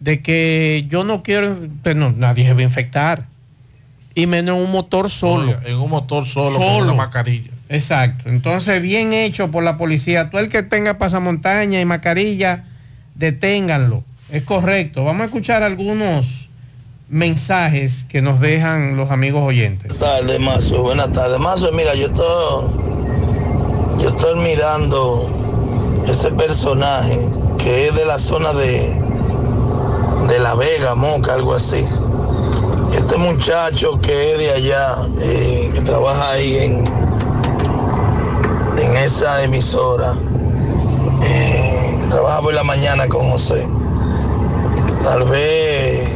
de que yo no quiero, pues no, nadie se va a infectar. Y menos en un motor solo. En un motor solo, con Solo. una mascarilla. Exacto. Entonces, bien hecho por la policía. Todo el que tenga pasamontaña y mascarilla, deténganlo. Es correcto. Vamos a escuchar algunos mensajes que nos dejan los amigos oyentes. Buenas tardes, Mazo. Buenas tardes, Mazo. Mira, yo estoy, yo estoy mirando ese personaje que es de la zona de, de La Vega, Moca, algo así. Este muchacho que es de allá, eh, que trabaja ahí en, en esa emisora, eh, trabaja por la mañana con José. Tal vez,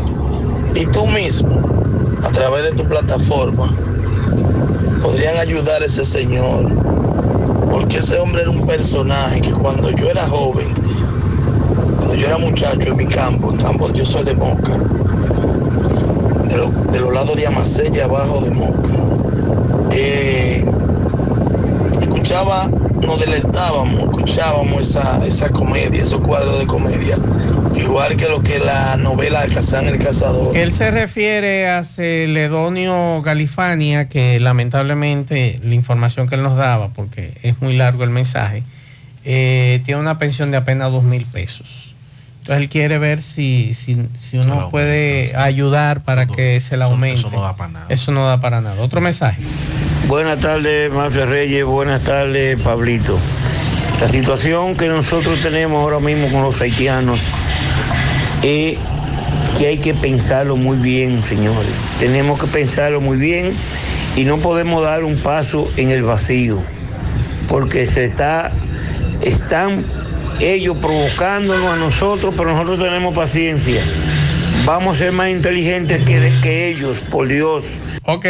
y tú mismo, a través de tu plataforma, podrían ayudar a ese señor. Porque ese hombre era un personaje que cuando yo era joven, cuando yo era muchacho en mi campo, en campo, yo soy de Moca, de, lo- los lados de Amasella abajo de Moca, eh, escuchaba, nos deleitábamos, escuchábamos esa, esa comedia, esos cuadros de comedia, igual que lo que la novela de Cazán el Cazador. Él se refiere a Celedonio Galifania, que lamentablemente la información que él nos daba, porque es muy largo el mensaje, eh, tiene una pensión de apenas dos mil pesos. Entonces él quiere ver si, si, si uno puede ayudar para que se le aumente. Eso no da para nada. Eso no da para nada. Otro mensaje. Buenas tardes, Mafia Reyes. Buenas tardes, Pablito. La situación que nosotros tenemos ahora mismo con los haitianos es que hay que pensarlo muy bien, señores. Tenemos que pensarlo muy bien y no podemos dar un paso en el vacío, porque se está, están ellos provocándonos a nosotros, pero nosotros tenemos paciencia. Vamos a ser más inteligentes que, ellos, por Dios. Ok,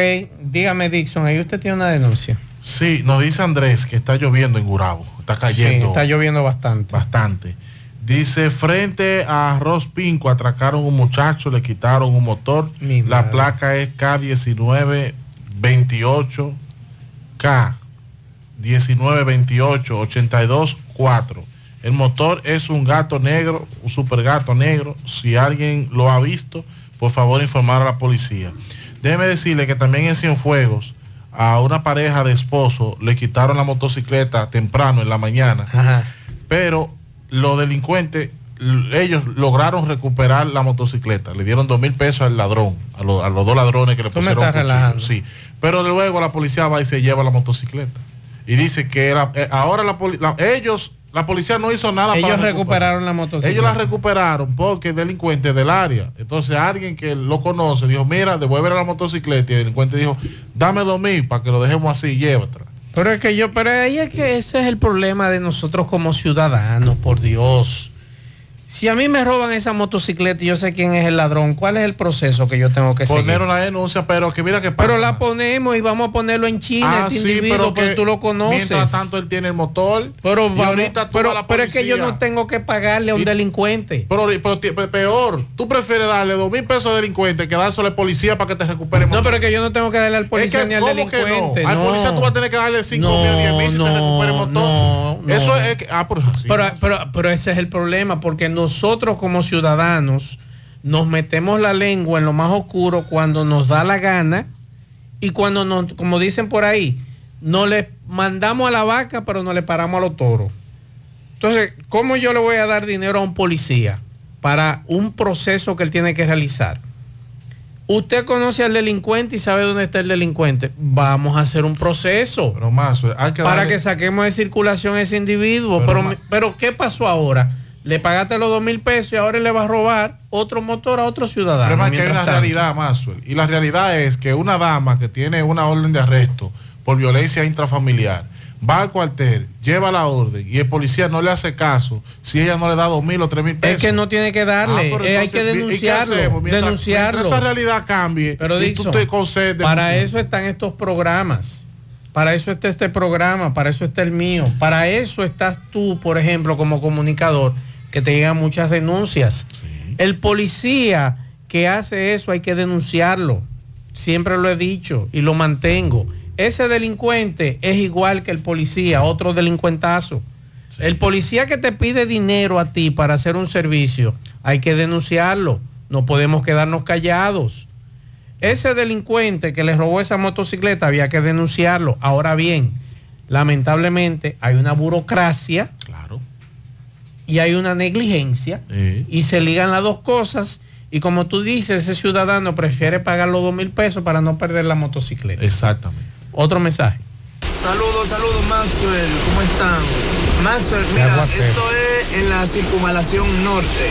dígame Dixon, ahí usted tiene una denuncia. Sí, nos dice Andrés que está lloviendo en Gurabo. Está cayendo. Sí, está lloviendo bastante. Bastante. Dice, frente a Arroz Pinco atracaron un muchacho, le quitaron un motor. La placa es K1928K. 1928 824. El motor es un gato negro, un super gato negro. Si alguien lo ha visto, por favor informar a la policía. Déjeme decirle que también en Cienfuegos a una pareja de esposos le quitaron la motocicleta temprano en la mañana. Pero los delincuentes, ellos lograron recuperar la motocicleta. Le dieron dos mil pesos al ladrón, a, lo- a los dos ladrones que le pusieron relajando. Sí. Pero luego la policía va y se lleva la motocicleta. Y dice que era, eh, ahora la, la- ellos, la policía no hizo nada Ellos para recuperaron la motocicleta. ellos la recuperaron porque el delincuente es del área. Entonces alguien que lo conoce dijo, mira, devuelve la motocicleta. Y el delincuente dijo, dame dos mil para que lo dejemos así, llévatela. Pero es que yo, pero ahí es que ese es el problema de nosotros como ciudadanos, por Dios. Si a mí me roban esa motocicleta y yo sé quién es el ladrón, ¿cuál es el proceso que yo tengo que Poner seguir? una denuncia, pero que mira que pasa. Pero la ponemos y vamos a ponerlo en China, Ah, este sí, pero porque que tú lo conoces. mientras tanto él tiene el motor. Pero, vamos- ahorita tú pero, a la pero es que yo no tengo que pagarle a un Y- delincuente. Pero, pero peor, tú prefieres darle dos mil pesos al delincuente que dárselo al policía para que te recupere No, pero es que yo no tengo que darle al policía Es que, ni al ¿cómo que no? delincuente. Al no. policía tú vas a tener que darle cinco No, mil, diez mil si te no, recupera el motor. no, no. Eso es que, ah, pero, pero, ese es el problema, porque nosotros como ciudadanos nos metemos la lengua en lo más oscuro cuando nos da la gana y cuando nos, como dicen por ahí, no le mandamos a la vaca, pero no le paramos a los toros. Entonces, ¿cómo yo le voy a dar dinero a un policía para un proceso que él tiene que realizar? Usted conoce al delincuente y sabe dónde está el delincuente. Vamos a hacer un proceso Pero más, hay que para que saquemos de circulación a ese individuo. Pero, pero, ¿qué pasó ahora? Le pagaste los dos mil pesos y ahora le va a robar otro motor a otro El ciudadano. problema es que hay una tanto. realidad, Maxwell. Y la realidad es que una dama que tiene una orden de arresto por violencia intrafamiliar va al cuartel, lleva la orden y el policía no le hace caso si ella no le da dos mil o tres mil pesos. Es que no tiene que darle, Ah, pero eh, hay que ¿y qué denunciarlo. Mientras- denunciarlo. mientras esa realidad cambie Pero y Dixon, tú te concedes- para eso están estos programas. Para eso está este programa, para eso está el mío. Para eso estás tú, por ejemplo, como comunicador, que te llegan muchas denuncias. El policía que hace eso hay que denunciarlo. Siempre lo he dicho y lo mantengo. Ese delincuente es igual que el policía, otro delincuentazo. El policía que te pide dinero a ti para hacer un servicio, hay que denunciarlo. No podemos quedarnos callados. Ese delincuente que le robó esa motocicleta había que denunciarlo. Ahora bien, lamentablemente hay una burocracia y hay una negligencia y se ligan las dos cosas y como tú dices, ese ciudadano prefiere pagar los dos mil pesos para no perder la motocicleta. Exactamente. Otro mensaje. Saludos, saludos Maxwell, ¿cómo están? Maxwell, mira, esto es en la circunvalación norte.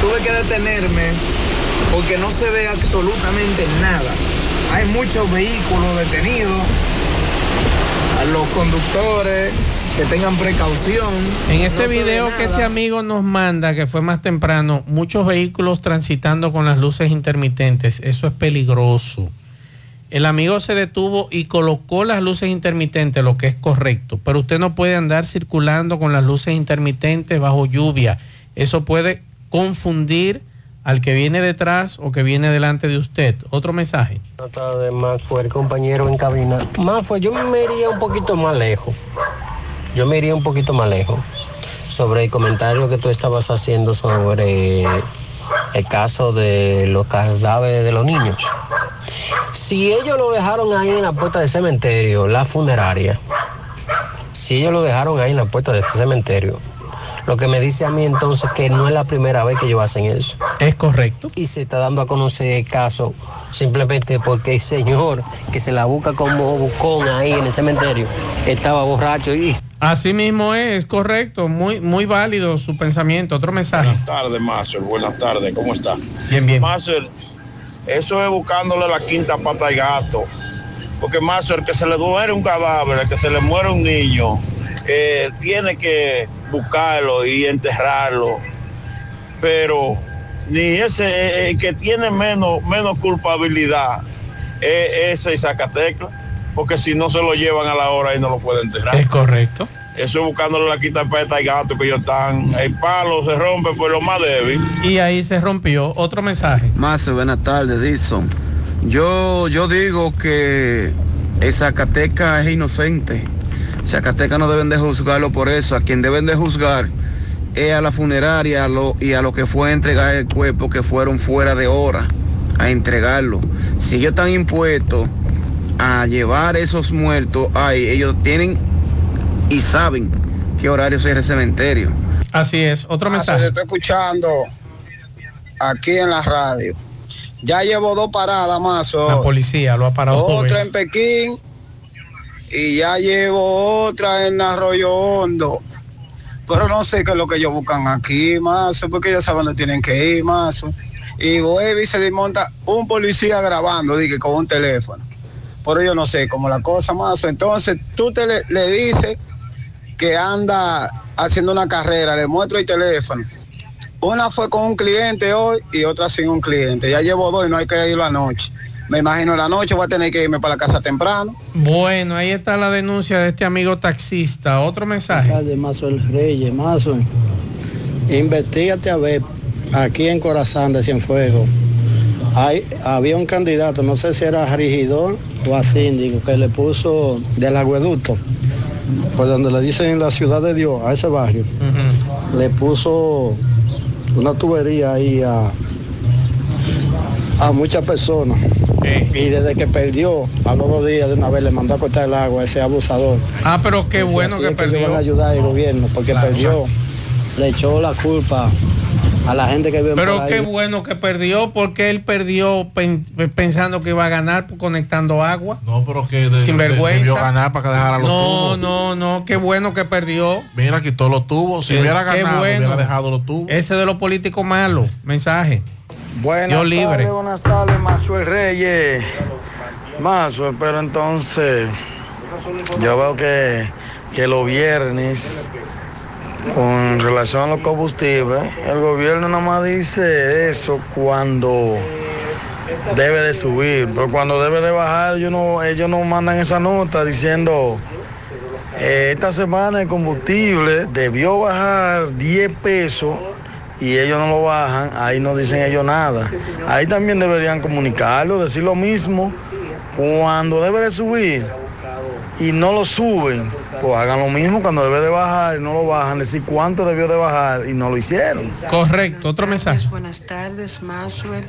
Tuve que detenerme porque no se ve absolutamente nada. Hay muchos vehículos detenidos. A los conductores que tengan precaución. En este No video que este amigo nos manda, que fue más temprano, muchos vehículos transitando con las luces intermitentes, eso es peligroso. El amigo se detuvo y colocó las luces intermitentes, lo que es correcto, pero usted no puede andar circulando con las luces intermitentes bajo lluvia. Eso puede confundir al que viene detrás o que viene delante de usted. Otro mensaje. Buenas tardes, Maxwell, compañero en cabina. Maxwell, yo me iría un poquito más lejos. Yo me iría un poquito más lejos sobre el comentario que tú estabas haciendo sobre el caso de los cadáveres de los niños. Si ellos lo dejaron ahí en la puerta del cementerio, la funeraria, si ellos lo dejaron ahí en la puerta del cementerio, lo que me dice a mí entonces que no es la primera vez que ellos hacen eso. Es correcto. Y se está dando a conocer el caso simplemente porque el señor que se la busca como bucón ahí en el cementerio estaba borracho y Así mismo es, correcto, muy, muy válido su pensamiento. Otro mensaje. Buenas tardes, Master. Buenas tardes, ¿cómo está? Bien, bien. Master, eso es buscándole la quinta pata al gato. Porque Master, el que se le muere un cadáver, el que se le muere un niño, eh, tiene que buscarlo y enterrarlo. Pero ni ese eh, eh, que tiene menos, menos culpabilidad es ese Zacatecla, porque si no se lo llevan a la hora y no lo pueden enterrar. Es correcto. Eso es buscándole la quita peta y gato que ellos están. El palo se rompe por lo más débil. Y ahí se rompió. Otro mensaje. Más buenas tardes, Dixon. Yo, yo digo que el Zacateca es inocente. Zacateca no deben de juzgarlo por eso. A quien deben de juzgar es a la funeraria a lo- y a lo que fue a entregar el cuerpo que fueron fuera de hora a entregarlo. Si ellos están impuestos a llevar esos muertos, ahí ellos tienen y saben qué horario es el cementerio. Así es. Otro Ah, se mensaje. le estoy escuchando aquí en la radio. Ya llevo dos paradas más. La policía lo ha parado Otra en Pekín y ya llevo otra en Arroyo Hondo. Pero no sé qué es lo que ellos buscan aquí, mazo, porque ellos saben dónde tienen que ir, mazo. Y vuelve y se desmonta un policía grabando, dije, con un teléfono. Pero yo no sé cómo la cosa, mazo. Entonces tú te le, le dices que anda haciendo una carrera, le muestro el teléfono. Una fue con un cliente hoy y otra sin un cliente. Ya llevo dos y no hay que ir la noche. Me imagino la noche voy a tener que irme para la casa temprano. Bueno, ahí está la denuncia de este amigo taxista. Otro mensaje. de Mazo el Reyes, Mazo. Investígate a ver, aquí en Corazán de Cienfuegos, hay, había un candidato, no sé si era regidor o a síndico, que le puso del agueducto, por donde le dicen la ciudad de Dios, a ese barrio, le puso una tubería ahí a, a muchas personas. Y desde que perdió, a los dos días de una vez le mandó a cortar el agua a ese abusador. Ah, pero qué bueno que perdió. a ayudar al gobierno porque Claro. perdió. Le echó la culpa a la gente que vive por Pero ahí. qué bueno que perdió, porque él perdió pen- pensando que iba a ganar conectando agua. No, pero que de- Sin vergüenza. debió ganar para que dejara los no, tubos. No, no, qué bueno que perdió. Mira, quitó los tubos. Si Eh, hubiera ganado, bueno. hubiera dejado los tubos. Ese de los políticos malos. Mensaje. Buenas Dios libre. tardes, buenas tardes, Reyes. Pero entonces yo veo que, que los viernes, con relación a los combustibles, el gobierno nada más dice eso cuando debe de subir, pero cuando debe de bajar, ellos no, mandan esa nota diciendo eh, esta semana el combustible debió bajar 10 pesos y ellos no lo bajan, ahí no dicen ellos nada. Ahí también deberían comunicarlo, decir lo mismo. Cuando debe de subir y no lo suben, pues hagan lo mismo cuando debe de bajar y no lo bajan, decir cuánto debió de bajar y no lo hicieron. Correcto, otro mensaje. Buenas tardes, Maxwell.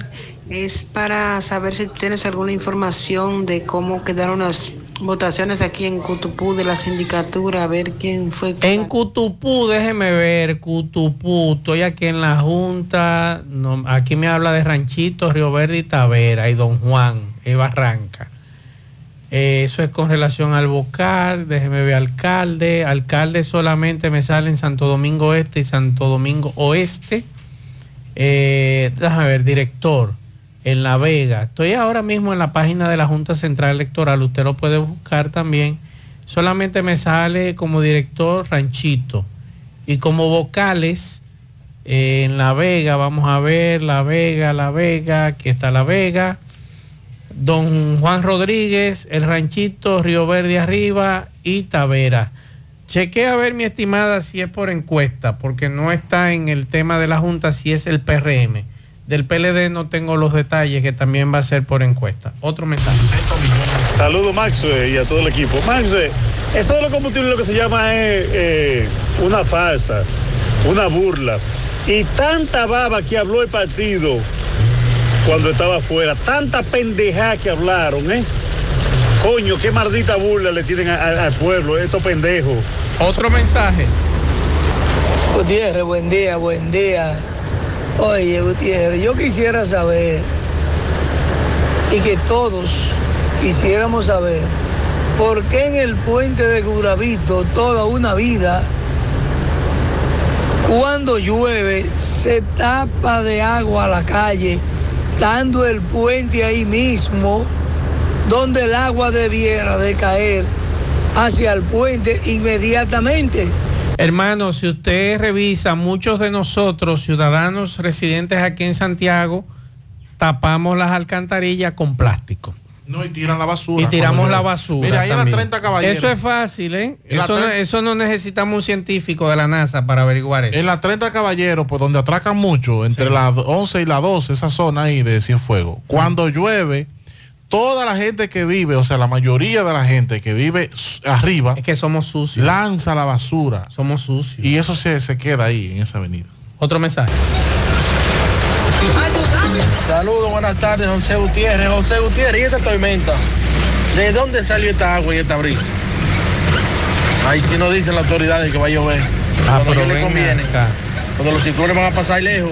Es para saber si tienes alguna información de cómo quedaron las votaciones aquí en Cutupú de la sindicatura, a ver quién fue. En Cutupú, déjeme ver, Cutupú, estoy aquí en la Junta, no, aquí me habla de Ranchito, Río Verde y Tavera, y Don Juan, y Barranca. Eh, eso es con relación al vocal, déjeme ver alcalde, alcalde solamente me sale en Santo Domingo Este y Santo Domingo Oeste. Eh, déjame ver, director, en La Vega. Estoy ahora mismo en la página de la Junta Central Electoral, usted lo puede buscar también. Solamente me sale como director Ranchito. Y como vocales, eh, en La Vega, vamos a ver, La Vega, La Vega, aquí está La Vega. Don Juan Rodríguez, El Ranchito, Río Verde arriba y Tavera. Chequé a ver mi estimada si es por encuesta, porque no está en el tema de la Junta si es el PRM. Del PLD no tengo los detalles, que también va a ser por encuesta. Otro mensaje. Saludos Maxwell y a todo el equipo. Maxwell, eso de los combustibles lo que se llama es eh, una farsa, una burla. Y tanta baba que habló el partido cuando estaba afuera, tanta pendejada que hablaron, ¿eh? Coño, qué maldita burla le tienen a- a- al pueblo, estos pendejos. Otro mensaje. Gutiérrez, buen día, buen día. Oye, Gutiérrez, yo quisiera saber y que todos quisiéramos saber por qué en el puente de Gurabito toda una vida, cuando llueve, se tapa de agua la calle, dando el puente ahí mismo, donde el agua debiera de caer hacia el puente inmediatamente. Hermano, si usted revisa, muchos de nosotros, ciudadanos residentes aquí en Santiago, tapamos las alcantarillas con plástico. No, y tiran la basura. Y tiramos la basura. Mira, ahí también. 30 caballeros. Eso es fácil, ¿eh? Eso, no, eso no necesitamos un científico de la NASA para averiguar eso. En la 30 Caballeros, pues donde atracan mucho, entre las 11 y las 12, esa zona ahí de Cienfuegos. Cuando llueve, toda la gente que vive, o sea, la mayoría de la gente que vive arriba, es que somos sucios. Lanza la basura. Somos sucios. Y eso se, se queda ahí, en esa avenida. Otro mensaje. Saludos, buenas tardes, José Gutiérrez. José Gutiérrez, ¿y esta tormenta? ¿De dónde salió esta agua y esta brisa? Ahí sí nos dicen las autoridades que va a llover. Ah, Cuando pero ven conviene. acá. Cuando los ciclones van a pasar lejos,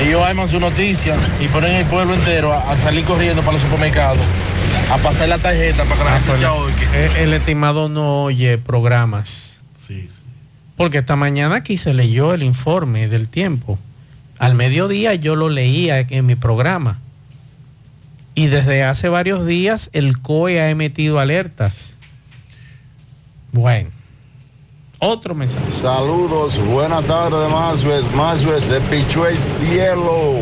ellos arman su noticia y ponen el pueblo entero a, a salir corriendo para los supermercados, a pasar la tarjeta para que la Ah, gente se ahogue. el estimado no oye programas. Porque esta mañana aquí se leyó el informe del tiempo. Al mediodía yo lo leía en mi programa. Y desde hace varios días el COE ha emitido alertas. Bueno. Otro mensaje. Saludos, buenas tardes, Mazues. Mazues, se pichó el cielo.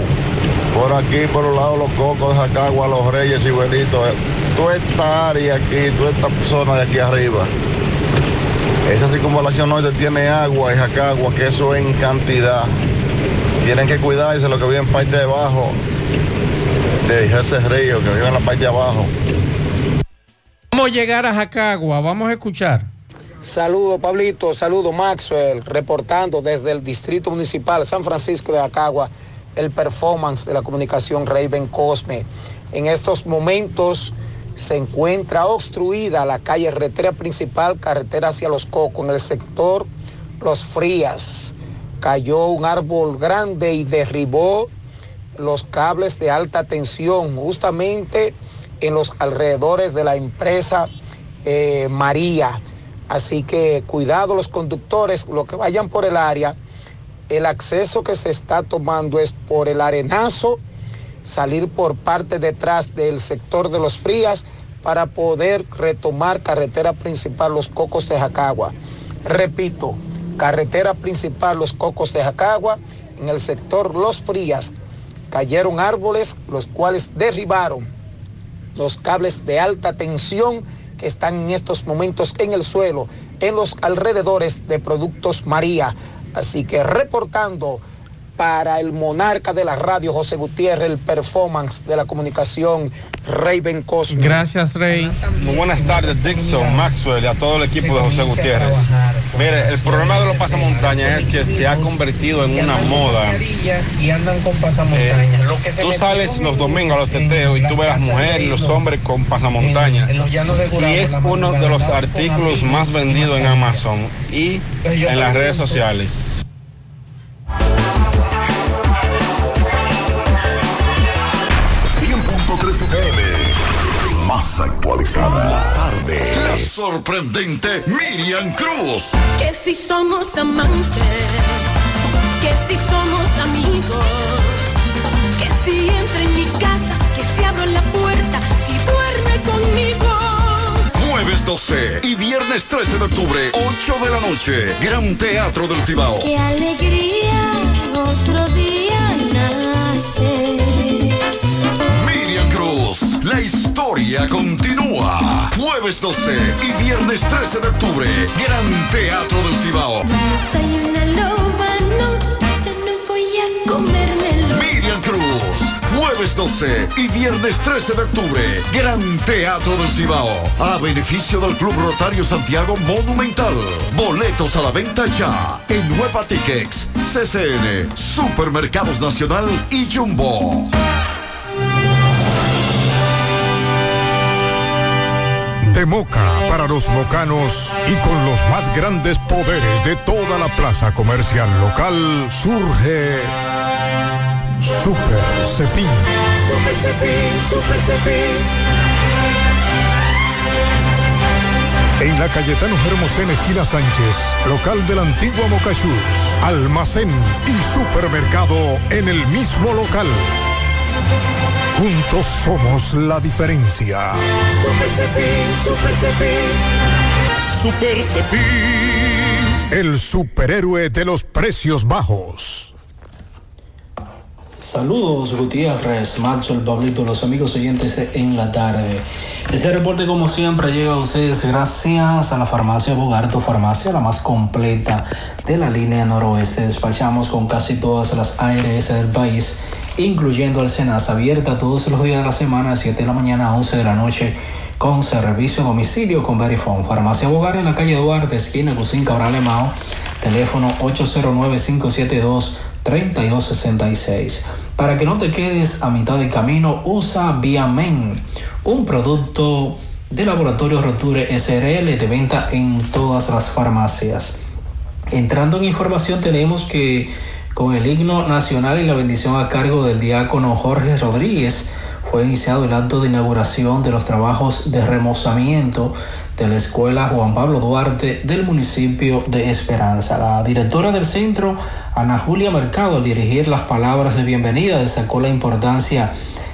Por aquí, por los lados los cocos, Jacagua, los Reyes y Buenitos. eh, Toda esta área aquí, toda esta zona de aquí arriba. Esa circunvalación norte tiene agua y Jacagua, que eso en cantidad. Tienen que cuidarse lo que vive en parte de abajo de ese río, que vive en la parte de abajo. ¿Cómo llegar a Jacagua? Vamos a escuchar. Saludo Pablito, saludo Maxwell, reportando desde el Distrito Municipal San Francisco de Acagua el performance de la comunicación Raven Cosme. En estos momentos se encuentra obstruida la calle retera principal, carretera hacia Los Cocos, en el sector Los Frías. Cayó un árbol grande y derribó los cables de alta tensión justamente en los alrededores de la empresa eh, María. Así que cuidado los conductores, los que vayan por el área, el acceso que se está tomando es por el arenazo, salir por parte detrás del sector de los frías para poder retomar carretera principal Los Cocos de Jacagua. Repito, carretera principal Los Cocos de Jacagua, en el sector Los Frías, cayeron árboles los cuales derribaron los cables de alta tensión que están en estos momentos en el suelo, en los alrededores de Productos María. Así que reportando para el monarca de la radio, José Gutiérrez, el performance de la comunicación, Raven Cosme. Gracias, Rey. Muy buenas tardes, Dixon, Maxwell y a todo el equipo de José Gutiérrez. Mire, el problema de los pasamontañas es que se ha convertido en una moda. Y andan con Eh, tú sales los domingos a los teteos y tú ves a las mujeres y los hombres con pasamontañas. Y es uno de los artículos más vendidos en Amazon y en las redes sociales. FM. Más actualizada. La tarde. La sorprendente Miriam Cruz. Que si somos amantes, que si somos amigos, que si entra en mi casa, que si abro la puerta, si duerme conmigo. Jueves 12 y viernes 13 de octubre, 8 de la noche. Gran Teatro del Cibao. Qué alegría, otro día nace. Miriam Cruz, la historia continúa. Jueves 12 y viernes 13 de octubre, Gran Teatro del Cibao. Soy una loba, no, yo no voy a comérmelo. Miriam Cruz, jueves 12 y viernes 13 de octubre, Gran Teatro del Cibao. A beneficio del Club Rotario Santiago Monumental. Boletos a la venta ya en Nueva Tickets, CCN, Supermercados Nacional y Jumbo. De Moca para los mocanos y con los más grandes poderes de toda la plaza comercial local surge Super Cepín. Super Cepín, Super Cepín. En la Cayetano Hermosén, esquina Sánchez, local de la antigua Mocachus, almacén y supermercado en el mismo local. Juntos somos la diferencia. Super Cepín, Super Cepín. Super Cepín. el superhéroe de los precios bajos. Saludos Gutiérrez, Maxwell, Pablito, los amigos oyentes en la tarde. Este reporte como siempre llega a ustedes gracias a la farmacia Bogarto, farmacia la más completa de la línea noroeste. Despachamos con casi todas las ARS del país, incluyendo el Senas, abierta todos los días de la semana, de 7 de la mañana a 11 de la noche, con servicio a domicilio con Verifone. Farmacia Bogar en la calle Duarte, esquina Cusín Cabral Mao, teléfono 809-572-3266. Para que no te quedes a mitad de camino, usa Viamen, un producto de Laboratorio Roture SRL de venta en todas las farmacias. Entrando en información tenemos que con el himno nacional y la bendición a cargo del diácono Jorge Rodríguez fue iniciado el acto de inauguración de los trabajos de remozamiento de la escuela Juan Pablo Duarte del municipio de Esperanza. La directora del centro, Ana Julia Mercado, al dirigir las palabras de bienvenida, destacó la importancia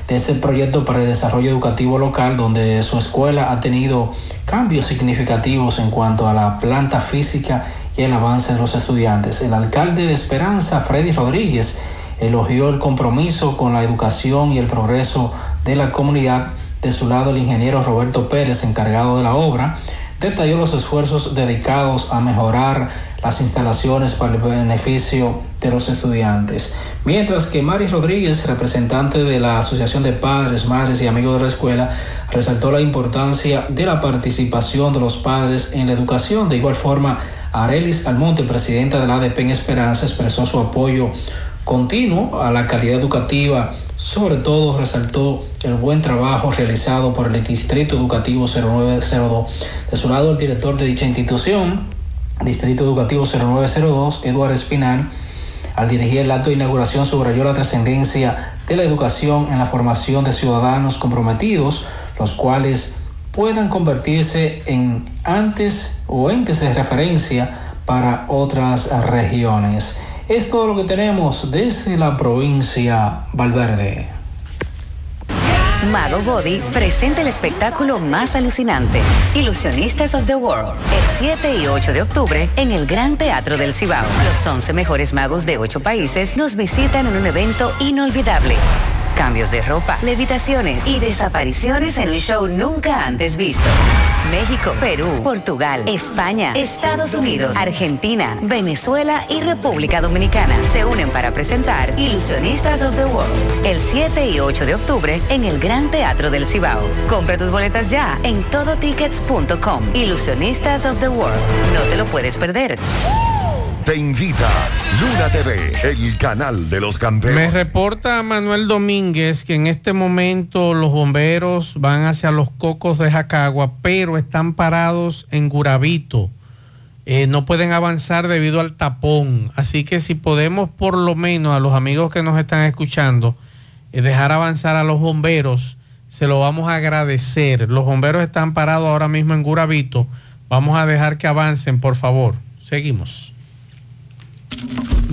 de este proyecto para el desarrollo educativo local, donde su escuela ha tenido cambios significativos en cuanto a la planta física y el avance de los estudiantes. El alcalde de Esperanza, Freddy Rodríguez, elogió el compromiso con la educación y el progreso de la comunidad. De su lado, el ingeniero Roberto Pérez, encargado de la obra, detalló los esfuerzos dedicados a mejorar las instalaciones para el beneficio de los estudiantes. Mientras que Mari Rodríguez, representante de la Asociación de Padres, Madres y Amigos de la Escuela, resaltó la importancia de la participación de los padres en la educación. De igual forma, Arelis Almonte, presidenta de la ADP en Esperanza, expresó su apoyo continuo a la calidad educativa. Sobre todo resaltó el buen trabajo realizado por el Distrito Educativo 0902. De su lado, el director de dicha institución, Distrito Educativo 0902, Eduardo Espinal, al dirigir el acto de inauguración subrayó la trascendencia de la educación en la formación de ciudadanos comprometidos, los cuales puedan convertirse en antes o entes de referencia para otras regiones. Es todo lo que tenemos desde la provincia Valverde. Mago Body presenta el espectáculo más alucinante, Ilusionistas of the World, el 7 y 8 de octubre en el Gran Teatro del Cibao. Los 11 mejores magos de 8 países nos visitan en un evento inolvidable cambios de ropa, levitaciones y desapariciones en un show nunca antes visto. México, Perú, Portugal, España, Estados Unidos, Argentina, Venezuela y República Dominicana se unen para presentar Ilusionistas of the World el 7 y 8 de octubre en el Gran Teatro del Cibao. Compra tus boletas ya en todotickets.com. Ilusionistas of the World. No te lo puedes perder. Te invita Luna TV, el canal de los Me campeones. reporta Manuel Domínguez que en este momento los bomberos van hacia los cocos de Jacagua, pero están parados en Gurabito. Eh, no pueden avanzar debido al tapón. Así que si podemos por lo menos a los amigos que nos están escuchando, eh, dejar avanzar a los bomberos, se lo vamos a agradecer. Los bomberos están parados ahora mismo en Gurabito. Vamos a dejar que avancen, por favor. Seguimos.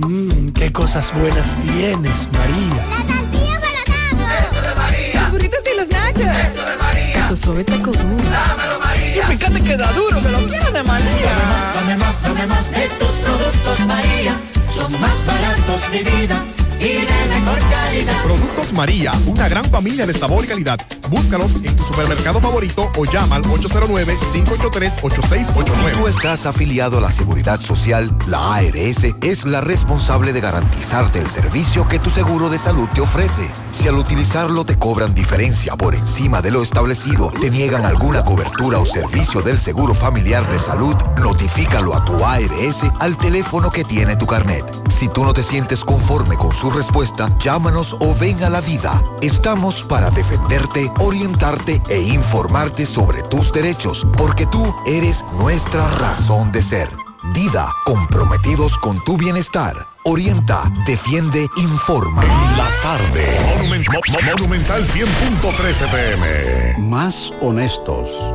Mmm, qué cosas buenas tienes, María. La tortilla para Eso de María. Los burritos y los nachos. Eso de María. Taco suave, taco duro. Dámelo, María. Y fíjate que da duro, que lo quiero de María. Dame más, dame más de tus productos, María. Son más baratos de vida. Y de mejor calidad. Productos María, una gran familia de sabor y calidad. Búscalos en tu supermercado favorito o llama al 809-583-8689. Si tú estás afiliado a la Seguridad Social, la ARS es la responsable de garantizarte el servicio que tu seguro de salud te ofrece. Si al utilizarlo te cobran diferencia por encima de lo establecido, te niegan alguna cobertura o servicio del Seguro Familiar de Salud, notifícalo a tu ARS al teléfono que tiene tu carnet. Si tú no te sientes conforme con su respuesta, llámanos o ven a la vida. Estamos para defenderte, orientarte e informarte sobre tus derechos, porque tú eres nuestra razón de ser. Dida, comprometidos con tu bienestar. Orienta, defiende, informa. La tarde. Monumen- Mo- Mo- Monumental 100.13 pm. Más honestos.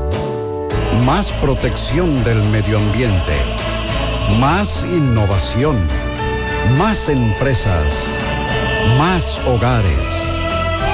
Más protección del medio ambiente. Más innovación. Más empresas. Más hogares.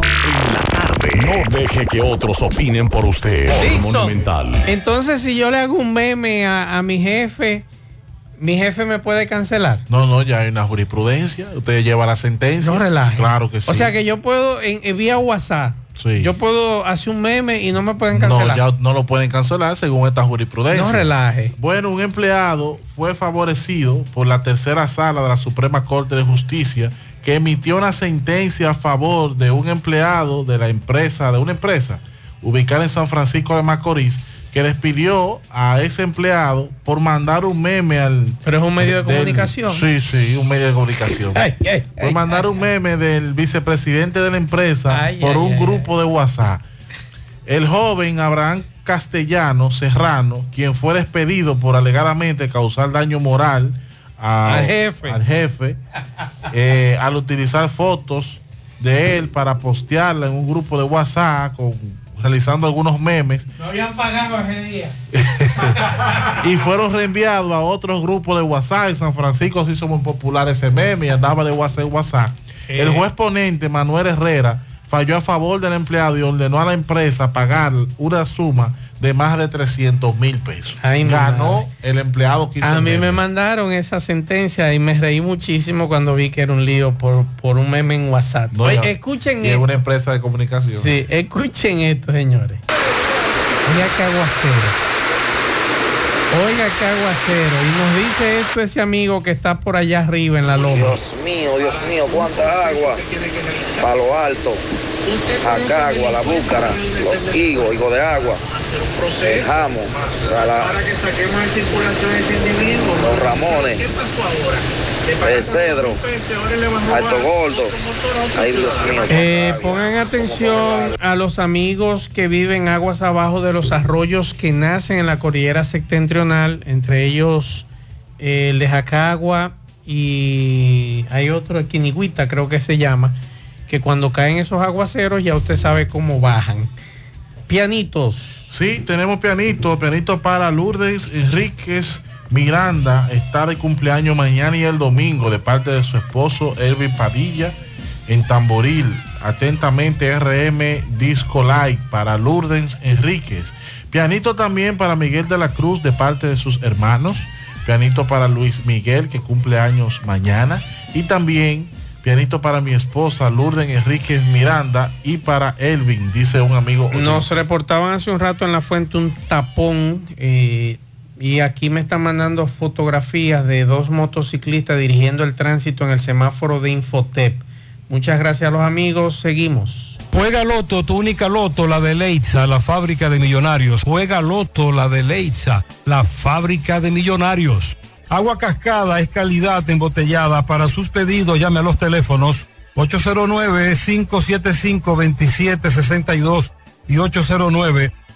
No deje que otros opinen por usted. Por Monumental. Entonces, si yo le hago un meme a, a mi jefe, mi jefe me puede cancelar. No, no, ya hay una jurisprudencia. Usted lleva la sentencia. No relaje. Claro que sí. O sea que yo puedo, en, en vía WhatsApp, Sí. yo puedo hacer un meme y no me pueden No, cancelar. ya no lo pueden cancelar según esta jurisprudencia. No relaje. Bueno, un empleado fue favorecido por la tercera sala de la Suprema Corte de Justicia que emitió una sentencia a favor de un empleado de la empresa, de una empresa ubicada en San Francisco de Macorís, que despidió a ese empleado por mandar un meme al... Pero es un medio de del- comunicación. Sí, sí, un medio de comunicación. Ay, ay, por ay, mandar un meme del vicepresidente de la empresa por un grupo de WhatsApp. El joven Abraham Castellano Serrano, quien fue despedido por alegadamente causar daño moral a- Al jefe. al jefe, eh, al utilizar fotos de él para postearla en un grupo de WhatsApp, con- realizando algunos memes, No habían pagado ese día. [LAUGHS] y fueron reenviados a otros grupos de WhatsApp. En San Francisco se hizo muy popular ese meme y andaba de WhatsApp en WhatsApp. El juez ponente Manuel Herrera falló a favor del empleado y ordenó a la empresa pagar una suma de más de 300 mil pesos. Ay, Ganó el empleado A mí meme. me mandaron esa sentencia y me reí muchísimo cuando vi que era un lío por, por un meme en WhatsApp. No, Oye, ya- escuchen y es esto. una empresa de comunicación. Sí, escuchen esto, señores. Oiga qué aguacero. Oiga qué aguacero. Y nos dice esto ese amigo que está por allá arriba en la loma. Dios mío, Dios mío, cuánta agua. Palo Alto, Acagua, La Búcara, Los Higos, Higo de Agua, El Jamo, Los Ramones, El Cedro, Alto Gordo. Ay, Dios mío. Eh, pongan atención a los amigos que viven aguas abajo de los arroyos que nacen en la cordillera septentrional, entre ellos eh, el de Jacagua y hay otro, el Quinigüita creo que se llama, que cuando caen esos aguaceros ya usted sabe cómo bajan. Pianitos. Sí, tenemos pianito, pianito para Lourdes Enríquez Miranda, está de cumpleaños mañana y el domingo de parte de su esposo Elvin Padilla en Tamboril. Atentamente RM Disco Light para Lourdes Enríquez. Pianito también para Miguel de la Cruz de parte de sus hermanos. Pianito para Luis Miguel que cumple años mañana. Y también pianito para mi esposa Lourdes Enríquez Miranda y para Elvin, dice un amigo. Nos reportaban hace un rato en la fuente un tapón eh, y aquí me están mandando fotografías de dos motociclistas dirigiendo el tránsito en el semáforo de Infotep. Muchas gracias a los amigos. Seguimos. Juega Loto, tu única Loto, la de Leitza, la fábrica de millonarios. Juega Loto, la de Leitza, la fábrica de millonarios. Agua cascada es calidad embotellada. Para sus pedidos llame a los teléfonos 809-575-2762 y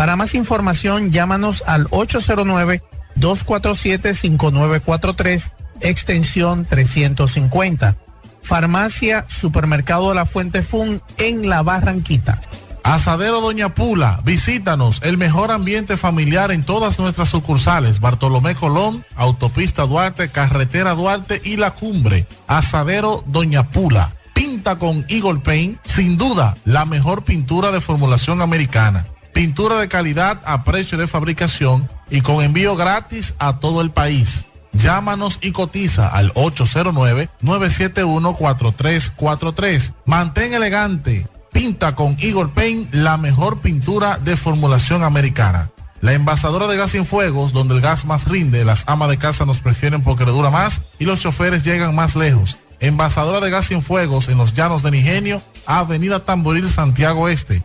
Para más información, llámanos al 809-247-5943, extensión 350. Farmacia Supermercado La Fuente Fun en La Barranquita. Asadero Doña Pula, visítanos, el mejor ambiente familiar en todas nuestras sucursales, Bartolomé Colón, Autopista Duarte, Carretera Duarte y La Cumbre. Asadero Doña Pula, pinta con Eagle Paint, sin duda, la mejor pintura de formulación americana. Pintura de calidad a precio de fabricación y con envío gratis a todo el país. Llámanos y cotiza al 809-971-4343. Mantén elegante. Pinta con Eagle Paint la mejor pintura de formulación americana. La envasadora de gas sin fuegos, donde el gas más rinde, las amas de casa nos prefieren porque le dura más y los choferes llegan más lejos. Envasadora de gas sin fuegos en los llanos de Nigenio, Avenida Tamboril, Santiago Este.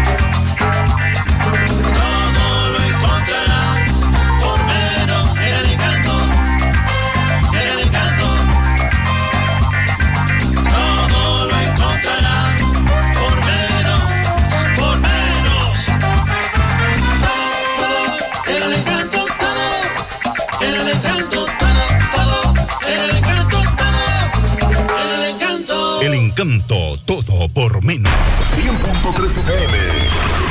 Encanto. Todo por menos. 100.3 FM.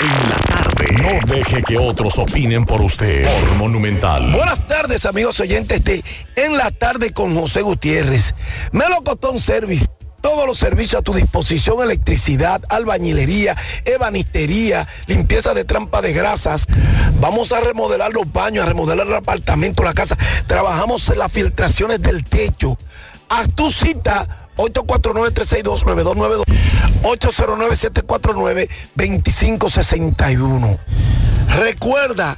En la tarde. No deje que otros opinen por usted. Por Monumental. Buenas tardes, amigos oyentes de En la tarde con José Gutiérrez. Melocotón Service. Todos los servicios a tu disposición, electricidad, albañilería, ebanistería, limpieza de trampa de grasas. Vamos a remodelar los baños, a remodelar el apartamento, la casa. Trabajamos en las filtraciones del techo. Haz tu cita 849-362-9292. 809-749-2561. Recuerda,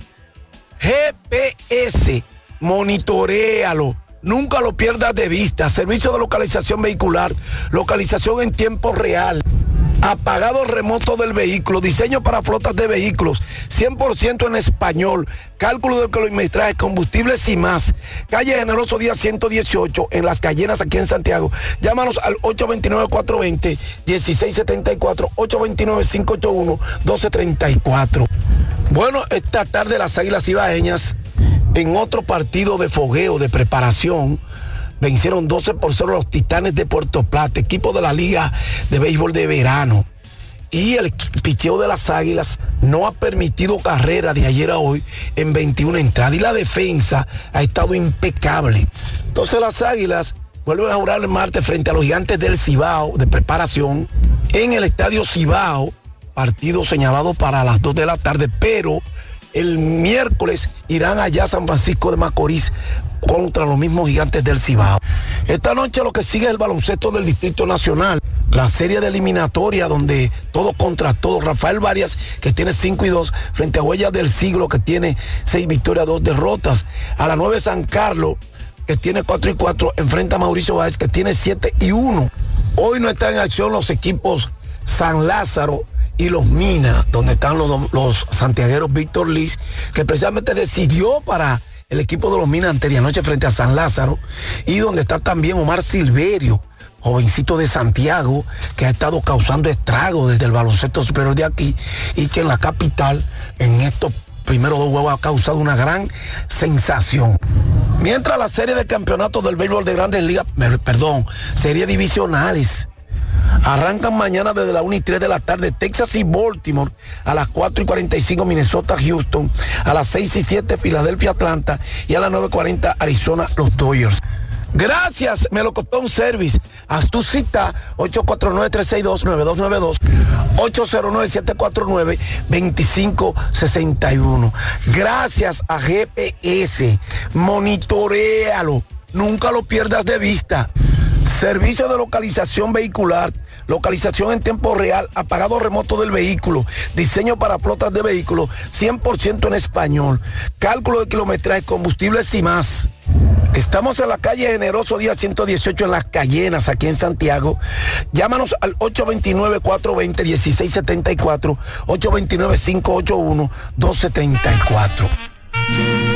GPS, monitorealo. Nunca lo pierdas de vista. Servicio de localización vehicular, localización en tiempo real. Apagado remoto del vehículo, diseño para flotas de vehículos, 100% en español, cálculo de kilometraje, combustibles y más. Calle Generoso Día 118 en Las Callenas aquí en Santiago. Llámanos al 829-420-1674, 829-581-1234. Bueno, esta tarde las Águilas Ibaeñas en otro partido de fogueo, de preparación, vencieron 12 por 0 los Titanes de Puerto Plata, equipo de la Liga de Béisbol de Verano. y el picheo de las Águilas no ha permitido carrera de ayer a hoy en 21 entradas y la defensa ha estado impecable. Entonces las Águilas vuelven a jugar el martes frente a los gigantes del Cibao de preparación en el estadio Cibao, partido señalado para las 2 de la tarde, pero el miércoles irán allá San Francisco de Macorís contra los mismos gigantes del Cibao. Esta noche lo que sigue es el baloncesto del Distrito Nacional, la serie de eliminatoria donde todo contra todo. Rafael Varias, que tiene 5 y 2, frente a Huellas del Siglo, que tiene 6 victorias, 2 derrotas. A la 9 San Carlos, que tiene 4 y 4, enfrenta a Mauricio Báez, que tiene 7 y 1. Hoy no están en acción los equipos San Lázaro y los Minas, donde están los, los santiagueros Víctor Liz, que precisamente decidió para el equipo de los Minas ante de anoche frente a San Lázaro, y donde está también Omar Silverio, jovencito de Santiago, que ha estado causando estragos desde el baloncesto superior de aquí, y que en la capital, en estos primeros dos juegos, ha causado una gran sensación. Mientras la serie de campeonatos del béisbol de grandes ligas, perdón, serie divisionales, Arrancan mañana desde la 1 y 3 de la tarde Texas y Baltimore, a las 4 y 45 Minnesota, Houston, a las 6 y 7 Filadelfia, Atlanta y a las 9.40 Arizona, los Dodgers. Gracias, Melocotón Service. Haz tu cita 849-362-9292, 809-749-2561. Gracias a GPS. Monitorealo. Nunca lo pierdas de vista. Servicio de localización vehicular. Localización en tiempo real, apagado remoto del vehículo, diseño para flotas de vehículos, 100% en español, cálculo de kilometraje, combustibles y más. Estamos en la calle Generoso Día 118 en Las Cayenas, aquí en Santiago. Llámanos al 829-420-1674, 829-581-274.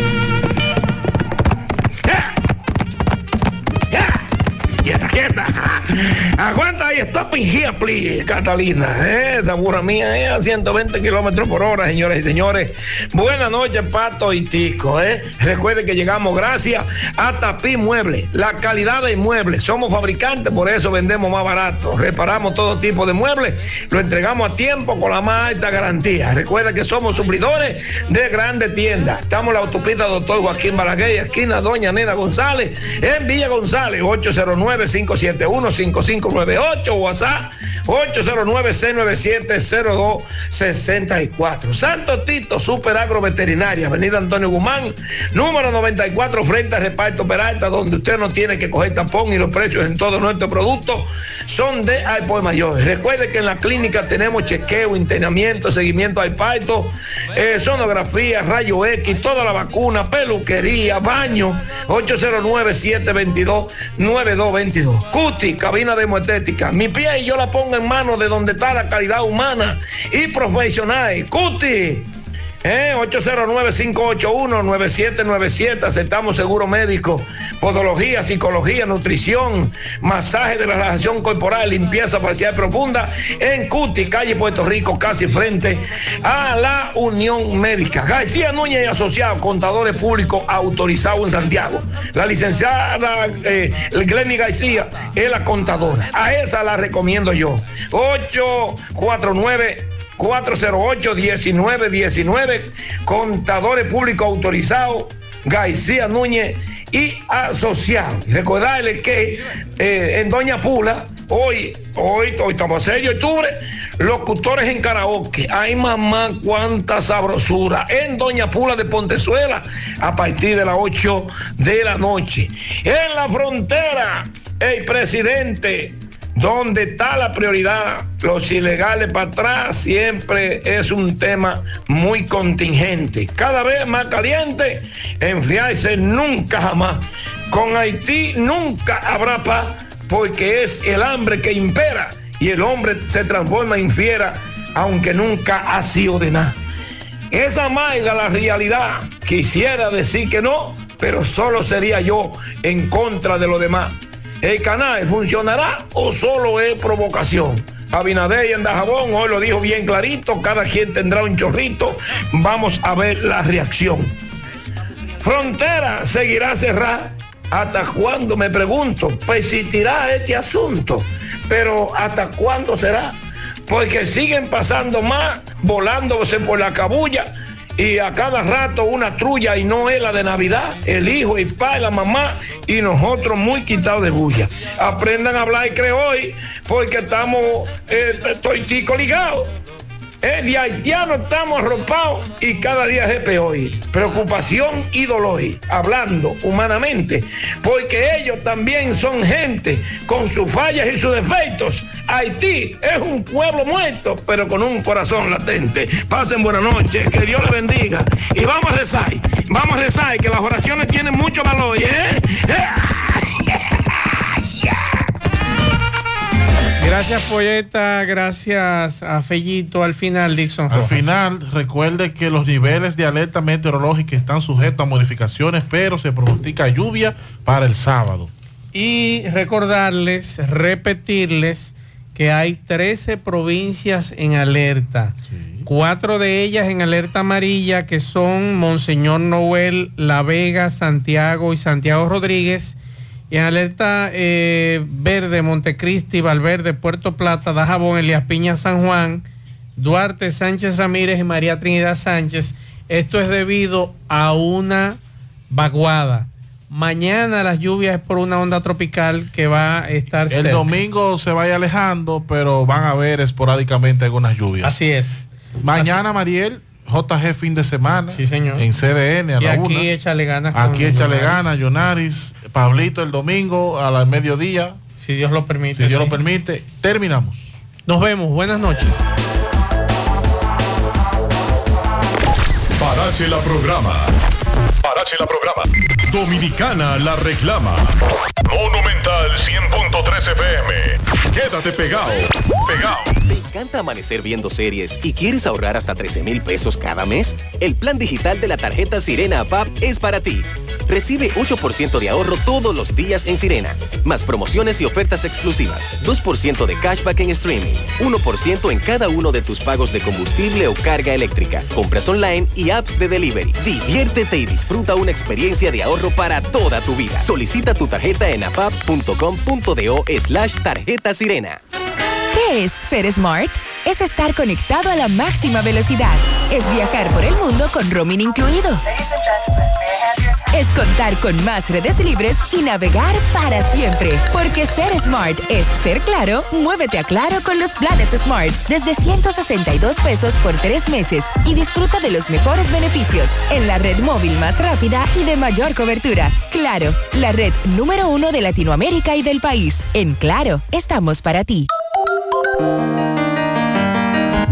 Aguanta ahí, stopping here, please, Catalina. Eh, Esa burra mía es a 120 kilómetros por hora, señores y señores. Buenas noches, Pato y Tico. Eh. Recuerden que llegamos gracias a Tapí Muebles. La calidad de muebles. Somos fabricantes, por eso vendemos más barato. Reparamos todo tipo de muebles. Lo entregamos a tiempo con la más alta garantía. Recuerda que somos suplidores de grandes tiendas. Estamos en la autopista Doctor Joaquín Balaguer, esquina Doña Nena González, en Villa González, 809-571-5598, WhatsApp 809-697-0264. Santo Tito, Super Agro Veterinaria, Avenida Antonio Guzmán, número 94, frente al reparto Peralta, donde usted no tiene que coger tapón y los precios en todos nuestros productos son de Alpo Mayores. Recuerde que en la clínica tenemos chequeo, internamiento, seguimiento al parto, eh, sonografía, rayo X, toda la vacuna, peluquería, baño, 809-722-9222. Cuti, cabina de Mi pie yo la pongo en manos de donde está la calidad humana y profesional. Cuti. Eh, 809-581-9797, aceptamos seguro médico, podología, psicología, nutrición, masaje de la relajación corporal, limpieza facial profunda en Cuti, calle Puerto Rico, casi frente a la Unión Médica. García Núñez y Asociados, contadores públicos autorizados en Santiago. La licenciada eh, García es la contadora. A esa la recomiendo yo. 849 408-1919, contadores públicos autorizados, García Núñez y asociados. Recordarles que eh, en Doña Pula, hoy, hoy, hoy estamos a 6 de octubre, locutores en karaoke. Ay mamá, cuánta sabrosura. En Doña Pula de Pontezuela, a partir de las 8 de la noche. En la frontera, el presidente ¿Dónde está la prioridad? Los ilegales para atrás siempre es un tema muy contingente. Cada vez más caliente, enfriarse nunca jamás. Con Haití nunca habrá paz porque es el hambre que impera y el hombre se transforma en fiera aunque nunca ha sido de nada. Esa maiga la realidad. Quisiera decir que no, pero solo sería yo en contra de lo demás. ¿El canal funcionará o solo es provocación? Abinader y Andajabón hoy lo dijo bien clarito, cada quien tendrá un chorrito, vamos a ver la reacción. Frontera seguirá cerrada. ¿Hasta cuándo? Me pregunto, persistirá este asunto, pero ¿hasta cuándo será? porque siguen pasando más, volándose por la cabulla y a cada rato una trulla y no es la de Navidad, el hijo, el padre, la mamá y nosotros muy quitados de bulla. Aprendan a hablar y hoy porque estamos, eh, ligado. Eh, de haitiano estamos arropados y cada día es peor. Preocupación y dolor, hablando humanamente, porque ellos también son gente con sus fallas y sus defectos. Haití es un pueblo muerto, pero con un corazón latente. Pasen buenas noches, que Dios les bendiga. Y vamos a rezar, vamos a rezar, que las oraciones tienen mucho valor, ¿eh? Gracias, Poeta. Gracias a Fellito. Al final, Dixon. Al final, recuerde que los niveles de alerta meteorológica están sujetos a modificaciones, pero se pronostica lluvia para el sábado. Y recordarles, repetirles que hay 13 provincias en alerta. Cuatro de ellas en alerta amarilla, que son Monseñor Noel, La Vega, Santiago y Santiago Rodríguez. Y en alerta eh, verde, Montecristi, Valverde, Puerto Plata, Dajabón, Elías Piña, San Juan, Duarte, Sánchez Ramírez y María Trinidad Sánchez. Esto es debido a una vaguada. Mañana las lluvias es por una onda tropical que va a estar El cerca. domingo se vaya alejando, pero van a haber esporádicamente algunas lluvias. Así es. Mañana, Mariel, JG fin de semana. Sí, señor. En CDN a Y la aquí una. échale ganas. Aquí échale ganas, Yonaris. Pablito el domingo a las mediodía. Si Dios lo permite. Si Dios sí. lo permite. Terminamos. Nos vemos. Buenas noches. Parache la programa. Parache la programa. Dominicana la reclama. Monumental 100.13 FM. Quédate pegado. Pegado. ¿Te encanta amanecer viendo series y quieres ahorrar hasta 13 mil pesos cada mes? El plan digital de la tarjeta Sirena APAP es para ti. Recibe 8% de ahorro todos los días en Sirena, más promociones y ofertas exclusivas, 2% de cashback en streaming, 1% en cada uno de tus pagos de combustible o carga eléctrica, compras online y apps de delivery. Diviértete y disfruta una experiencia de ahorro para toda tu vida. Solicita tu tarjeta en apap.com.do slash tarjeta sirena. ¿Qué es ser smart? Es estar conectado a la máxima velocidad. Es viajar por el mundo con roaming incluido. Es contar con más redes libres y navegar para siempre. Porque ser smart es ser claro, muévete a claro con los planes Smart. Desde 162 pesos por tres meses y disfruta de los mejores beneficios en la red móvil más rápida y de mayor cobertura. Claro, la red número uno de Latinoamérica y del país. En Claro, estamos para ti. Música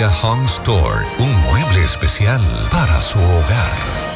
Home Store. Un mueble especial para su hogar.